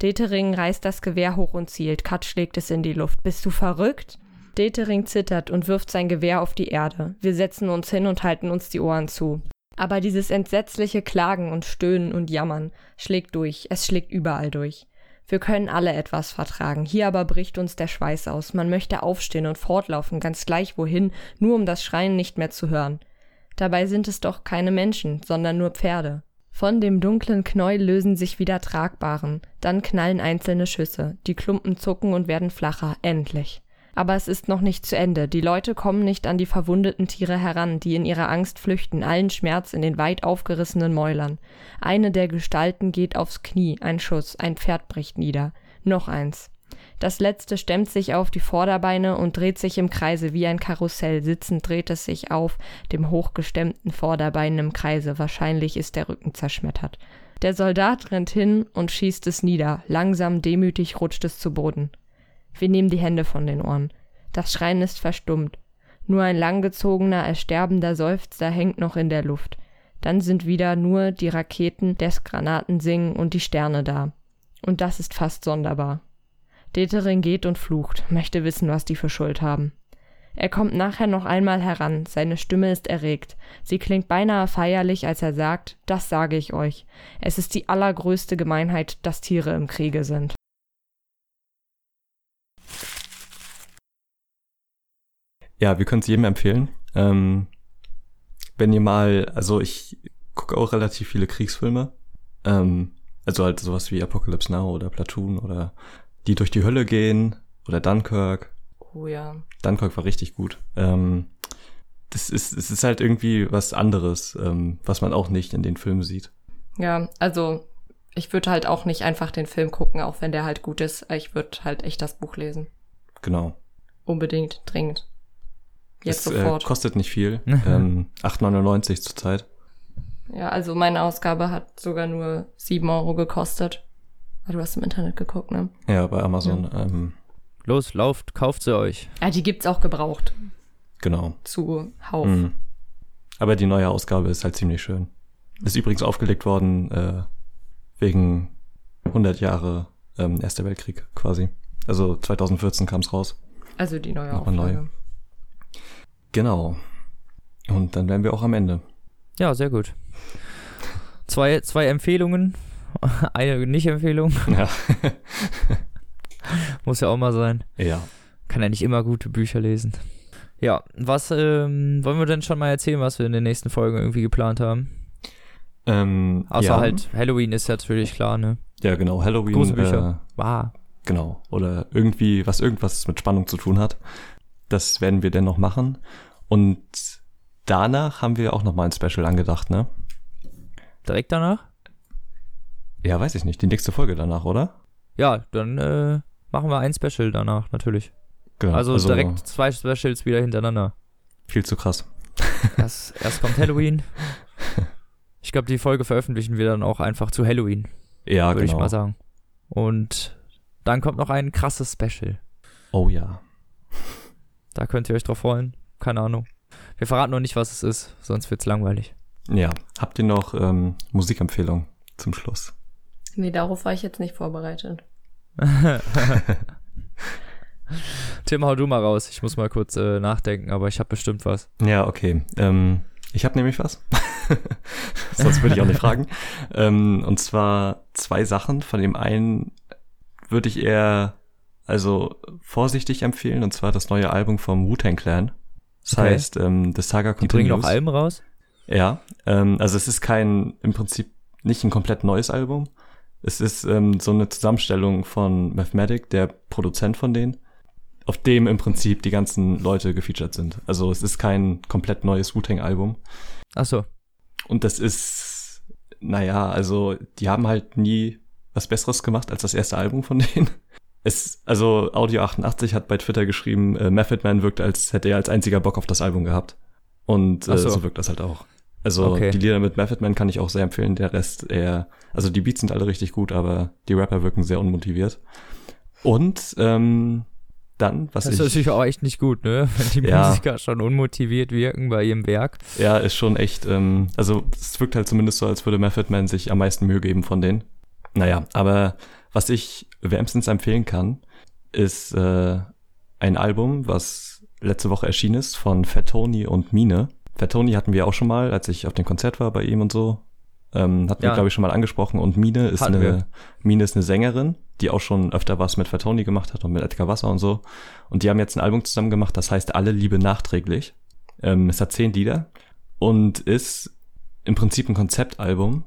Speaker 3: Detering reißt das Gewehr hoch und zielt. Kat schlägt es in die Luft. Bist du verrückt? Detering zittert und wirft sein Gewehr auf die Erde. Wir setzen uns hin und halten uns die Ohren zu. Aber dieses entsetzliche Klagen und Stöhnen und Jammern schlägt durch, es schlägt überall durch. Wir können alle etwas vertragen, hier aber bricht uns der Schweiß aus, man möchte aufstehen und fortlaufen, ganz gleich wohin, nur um das Schreien nicht mehr zu hören. Dabei sind es doch keine Menschen, sondern nur Pferde. Von dem dunklen Knäuel lösen sich wieder Tragbaren, dann knallen einzelne Schüsse, die Klumpen zucken und werden flacher, endlich. Aber es ist noch nicht zu Ende. Die Leute kommen nicht an die verwundeten Tiere heran, die in ihrer Angst flüchten, allen Schmerz in den weit aufgerissenen Mäulern. Eine der Gestalten geht aufs Knie, ein Schuss, ein Pferd bricht nieder. Noch eins. Das letzte stemmt sich auf die Vorderbeine und dreht sich im Kreise wie ein Karussell. Sitzend dreht es sich auf dem hochgestemmten Vorderbein im Kreise. Wahrscheinlich ist der Rücken zerschmettert. Der Soldat rennt hin und schießt es nieder. Langsam, demütig rutscht es zu Boden. Wir nehmen die Hände von den Ohren. Das Schreien ist verstummt. Nur ein langgezogener, ersterbender Seufzer hängt noch in der Luft. Dann sind wieder nur die Raketen des Granatensingen und die Sterne da. Und das ist fast sonderbar. Detering geht und flucht, möchte wissen, was die für Schuld haben. Er kommt nachher noch einmal heran, seine Stimme ist erregt. Sie klingt beinahe feierlich, als er sagt, das sage ich euch. Es ist die allergrößte Gemeinheit, dass Tiere im Kriege sind.
Speaker 2: Ja, wir können es jedem empfehlen. Ähm, wenn ihr mal, also ich gucke auch relativ viele Kriegsfilme. Ähm, also halt sowas wie Apocalypse Now oder Platoon oder Die durch die Hölle gehen oder Dunkirk.
Speaker 3: Oh ja.
Speaker 2: Dunkirk war richtig gut. Ähm, das ist, es ist halt irgendwie was anderes, ähm, was man auch nicht in den Filmen sieht.
Speaker 3: Ja, also ich würde halt auch nicht einfach den Film gucken, auch wenn der halt gut ist. Ich würde halt echt das Buch lesen.
Speaker 2: Genau.
Speaker 3: Unbedingt, dringend. Jetzt
Speaker 2: es,
Speaker 3: sofort.
Speaker 2: Äh, kostet nicht viel. ähm, 8,99 zurzeit.
Speaker 3: Ja, also meine Ausgabe hat sogar nur 7 Euro gekostet. Du hast im Internet geguckt, ne?
Speaker 2: Ja, bei Amazon. Ja. Ähm,
Speaker 1: Los, lauft, kauft sie euch.
Speaker 3: Ja, die gibt's auch gebraucht.
Speaker 2: Genau.
Speaker 3: Zu Hauf.
Speaker 2: Mhm. Aber die neue Ausgabe ist halt ziemlich schön. Ist übrigens aufgelegt worden äh, wegen 100 Jahre ähm, Erster Weltkrieg quasi. Also 2014 kam's raus.
Speaker 3: Also die neue
Speaker 2: Nochmal
Speaker 3: Auflage.
Speaker 2: neu. Genau. Und dann wären wir auch am Ende.
Speaker 1: Ja, sehr gut. Zwei, zwei Empfehlungen. Eine Nicht-Empfehlung.
Speaker 2: Ja.
Speaker 1: Muss ja auch mal sein.
Speaker 2: ja.
Speaker 1: Kann ja nicht immer gute Bücher lesen. Ja, was ähm, wollen wir denn schon mal erzählen, was wir in den nächsten Folgen irgendwie geplant haben?
Speaker 2: Ähm,
Speaker 1: Außer
Speaker 2: ja.
Speaker 1: halt Halloween ist natürlich klar, ne?
Speaker 2: Ja, genau. Halloween.
Speaker 1: Gruselbücher.
Speaker 2: Äh,
Speaker 1: Wow.
Speaker 2: genau. Oder irgendwie, was irgendwas mit Spannung zu tun hat. Das werden wir denn noch machen. Und danach haben wir auch noch mal ein Special angedacht, ne?
Speaker 1: Direkt danach?
Speaker 2: Ja, weiß ich nicht. Die nächste Folge danach, oder?
Speaker 1: Ja, dann äh, machen wir ein Special danach, natürlich.
Speaker 2: Genau.
Speaker 1: Also, direkt zwei Specials wieder hintereinander.
Speaker 2: Viel zu krass.
Speaker 1: Erst, erst kommt Halloween. Ich glaube, die Folge veröffentlichen wir dann auch einfach zu Halloween,
Speaker 2: Ja,
Speaker 1: würde
Speaker 2: genau.
Speaker 1: ich mal sagen. Und dann kommt noch ein krasses Special.
Speaker 2: Oh ja.
Speaker 1: Da könnt ihr euch drauf freuen. Keine Ahnung. Wir verraten noch nicht, was es ist, sonst wird's langweilig.
Speaker 2: Ja. Habt ihr noch ähm, Musikempfehlung zum Schluss?
Speaker 3: Nee, darauf war ich jetzt nicht vorbereitet.
Speaker 1: Tim, hau du mal raus. Ich muss mal kurz äh, nachdenken, aber ich habe bestimmt was.
Speaker 2: Ja, okay. Ähm, Ich habe nämlich was. Sonst würde ich auch nicht fragen. Ähm, und zwar zwei Sachen. Von dem einen würde ich eher also vorsichtig empfehlen, und zwar das neue Album vom Wu-Tang Clan. Das
Speaker 1: Okay.
Speaker 2: heißt, ähm, The Saga
Speaker 1: Die bringen
Speaker 2: Continues.
Speaker 1: noch Alben raus?
Speaker 2: Ja, ähm, also es ist kein, im Prinzip nicht ein komplett neues Album. Es ist ähm, so eine Zusammenstellung von Mathematic, der Produzent von denen, auf dem im Prinzip die ganzen Leute gefeatured sind. Also es ist kein komplett neues Wu-Tang-Album.
Speaker 1: Achso.
Speaker 2: Und das ist, naja, also die haben halt nie was Besseres gemacht als das erste Album von denen. Es, also Audio 88 hat bei Twitter geschrieben, äh, Method Man wirkt, als hätte er als einziger Bock auf das Album gehabt. Und äh,
Speaker 1: so.
Speaker 2: so. wirkt das halt auch. Also
Speaker 1: Okay.
Speaker 2: die Lieder mit Method Man kann ich auch sehr empfehlen. Der Rest eher, also die Beats sind alle richtig gut, aber die Rapper wirken sehr unmotiviert. Und ähm, dann, was
Speaker 1: Das ist
Speaker 2: ich,
Speaker 1: natürlich auch echt nicht gut, ne? Wenn die
Speaker 2: Ja.
Speaker 1: Musiker schon unmotiviert wirken bei ihrem Werk.
Speaker 2: Ja, ist schon echt, ähm, also es wirkt halt zumindest so, als würde Method Man sich am meisten Mühe geben von denen. Naja, aber was ich wärmstens empfehlen kann, ist äh, ein Album, was letzte Woche erschienen ist von Fat Tony und Mine. Fat Tony hatten wir auch schon mal, als ich auf dem Konzert war bei ihm und so. Ähm, hatten
Speaker 1: Ja.
Speaker 2: wir, glaube ich, schon mal angesprochen. Und Mine ist
Speaker 1: Hatten
Speaker 2: eine
Speaker 1: wir.
Speaker 2: Mine ist eine Sängerin, die auch schon öfter was mit Fat Tony gemacht hat und mit Edgar Wasser und so. Und die haben jetzt ein Album zusammen gemacht, das heißt Alle Liebe nachträglich. Ähm, es hat zehn Lieder und ist im Prinzip ein Konzeptalbum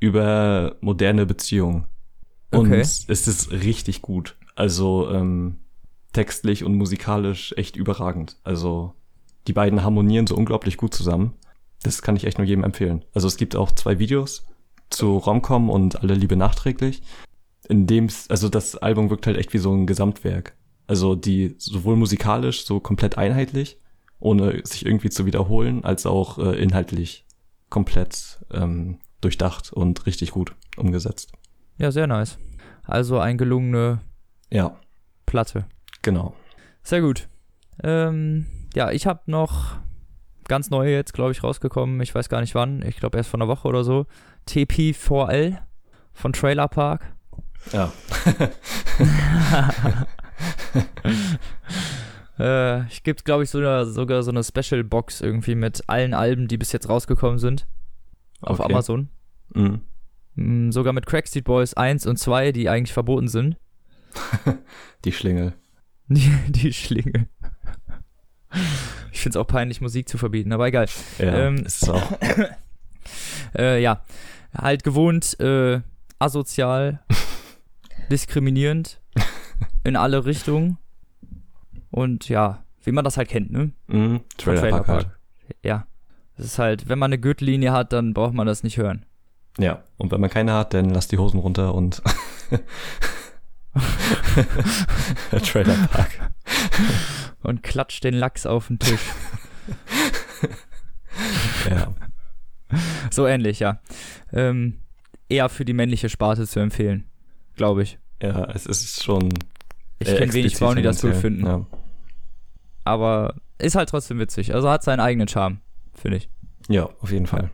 Speaker 2: über moderne Beziehungen. Und
Speaker 1: Okay.
Speaker 2: es ist richtig gut. Also ähm, textlich und musikalisch echt überragend. Also die beiden harmonieren so unglaublich gut zusammen. Das kann ich echt nur jedem empfehlen. Also es gibt auch zwei Videos zu Romcom und Alle Liebe nachträglich. In dem, also das Album wirkt halt echt wie so ein Gesamtwerk. Also die sowohl musikalisch so komplett einheitlich, ohne sich irgendwie zu wiederholen, als auch äh, inhaltlich komplett ähm, durchdacht und richtig gut umgesetzt.
Speaker 1: Ja, sehr nice. Also eine gelungene
Speaker 2: Ja,
Speaker 1: Platte.
Speaker 2: genau.
Speaker 1: Sehr gut. Ähm, ja, ich habe noch ganz neu jetzt, glaube ich, rausgekommen. Ich weiß gar nicht wann. Ich glaube erst vor einer Woche oder so. TP4L von Trailer Park.
Speaker 2: Ja.
Speaker 1: Äh, ich gibt, glaube ich, sogar, sogar so eine Special Box irgendwie mit allen Alben, die bis jetzt rausgekommen sind. Auf
Speaker 2: Okay.
Speaker 1: Amazon.
Speaker 2: Mhm.
Speaker 1: Mm, sogar mit Crackstreet Boys 1 und 2, die eigentlich verboten sind.
Speaker 2: Die Schlingel.
Speaker 1: Die, die Schlinge. Ich finde es auch peinlich, Musik zu verbieten, aber egal.
Speaker 2: Ja,
Speaker 1: Ähm,
Speaker 2: ist es auch.
Speaker 1: Äh, ja, halt gewohnt, äh, asozial, diskriminierend, in alle Richtungen. Und ja, wie man das halt kennt, ne?
Speaker 2: Mhm.
Speaker 1: Von
Speaker 2: Trailer, Park halt.
Speaker 1: Ja. Das ist halt, wenn man eine Gürtellinie hat, dann braucht man das nicht hören.
Speaker 2: Ja, und wenn man keine hat, dann lasst die Hosen runter und Trailer Park.
Speaker 1: Und klatscht den Lachs auf den Tisch.
Speaker 2: Ja.
Speaker 1: so ähnlich, ja. Ähm, eher für die männliche Sparte zu empfehlen, glaube ich.
Speaker 2: ja, es ist schon.
Speaker 1: Ich
Speaker 2: äh,
Speaker 1: kenne wenig Frauen, die das
Speaker 2: tendenziell.
Speaker 1: finden.
Speaker 2: Ja.
Speaker 1: Aber ist halt trotzdem witzig. Also hat seinen eigenen Charme, finde ich.
Speaker 2: ja, auf jeden Fall.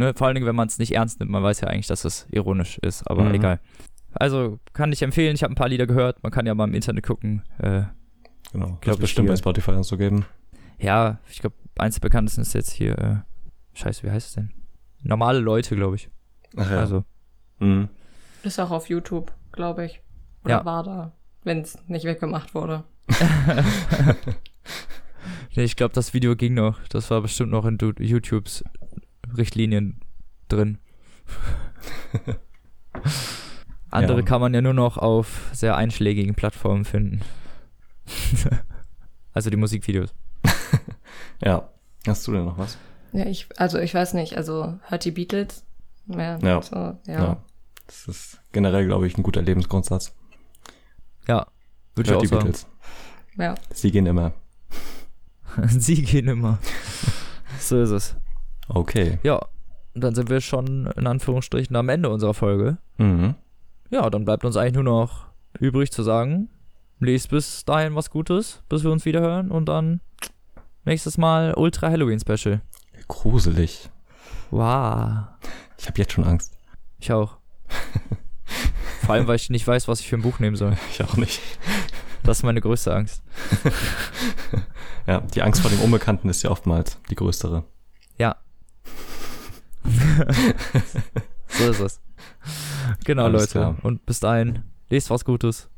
Speaker 1: Ne? Vor allen Dingen, wenn man es nicht ernst nimmt. Man weiß ja eigentlich, dass es ironisch ist, aber
Speaker 2: Mhm.
Speaker 1: egal. Also kann ich empfehlen. Ich habe ein paar Lieder gehört. Man kann ja mal im Internet gucken. Äh,
Speaker 2: Genau.
Speaker 1: Glaub ich
Speaker 2: bestimmt
Speaker 1: hier.
Speaker 2: bei Spotify und so geben.
Speaker 1: ja, ich glaube, eins der bekanntesten ist jetzt hier. Äh, scheiße, wie heißt es denn? Normale Leute, glaube ich.
Speaker 2: Ach ja.
Speaker 1: Also,
Speaker 2: Mhm.
Speaker 3: Ist auch auf YouTube, glaube ich. Oder
Speaker 1: Ja.
Speaker 3: war da, wenn es nicht weggemacht wurde.
Speaker 1: nee, ich glaube, das Video ging noch. Das war bestimmt noch in du YouTubes Richtlinien drin. Andere
Speaker 2: Ja.
Speaker 1: kann man ja nur noch auf sehr einschlägigen Plattformen finden. also die Musikvideos.
Speaker 2: Ja. Hast du denn noch was?
Speaker 3: Ja, ich, also ich weiß nicht, also hört die Beatles? Ja.
Speaker 2: Ja.
Speaker 3: So, ja.
Speaker 2: Das ist generell, glaube ich, ein guter Lebensgrundsatz.
Speaker 1: Ja, würde ich auch
Speaker 2: die
Speaker 1: sagen.
Speaker 2: Beatles.
Speaker 3: ja.
Speaker 2: Sie gehen immer.
Speaker 1: Sie gehen immer. so ist es.
Speaker 2: Okay.
Speaker 1: Ja, und dann sind wir schon in Anführungsstrichen am Ende unserer Folge.
Speaker 2: Mhm.
Speaker 1: Ja, dann bleibt uns eigentlich nur noch übrig zu sagen, lest bis dahin was Gutes, bis wir uns wieder hören und dann nächstes Mal Ultra Halloween Special.
Speaker 2: Gruselig.
Speaker 1: Wow.
Speaker 2: Ich habe jetzt schon Angst.
Speaker 1: Ich auch. Vor allem, weil ich nicht weiß, was ich für ein Buch nehmen soll.
Speaker 2: Ich auch nicht.
Speaker 1: Das ist meine größte Angst.
Speaker 2: Ja, die Angst vor dem Unbekannten ist ja oftmals die größere.
Speaker 1: Ja, so ist es. Genau,
Speaker 2: Alles
Speaker 1: Leute.
Speaker 2: klar.
Speaker 1: Und bis dahin, lest was Gutes.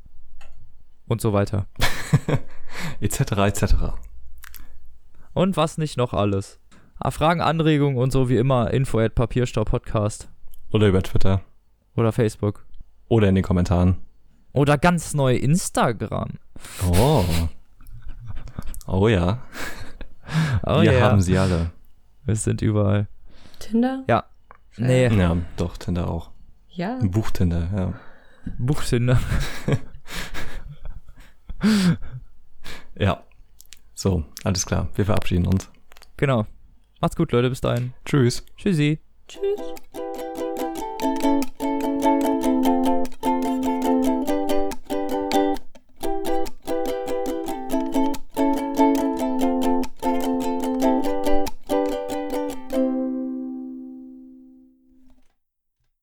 Speaker 1: Und so weiter.
Speaker 2: etc. etc.
Speaker 1: Und was nicht noch alles. Ah, Fragen, Anregungen und so wie immer info at Papierstau-Podcast
Speaker 2: Oder über Twitter.
Speaker 1: oder Facebook.
Speaker 2: Oder in den Kommentaren.
Speaker 1: Oder ganz neu Instagram.
Speaker 2: Oh. Oh ja.
Speaker 1: Oh
Speaker 2: Wir
Speaker 1: ja.
Speaker 2: haben sie alle.
Speaker 1: Wir sind überall.
Speaker 3: Tinder?
Speaker 1: Nee,
Speaker 2: Ja, doch, Tinder auch.
Speaker 3: Ja.
Speaker 2: Buch-Tinder, ja.
Speaker 1: Buchtinder.
Speaker 2: Ja. So, alles klar. Wir verabschieden uns.
Speaker 1: Genau. Macht's gut, Leute. Bis dahin.
Speaker 2: Tschüss.
Speaker 1: Tschüssi.
Speaker 3: Tschüss.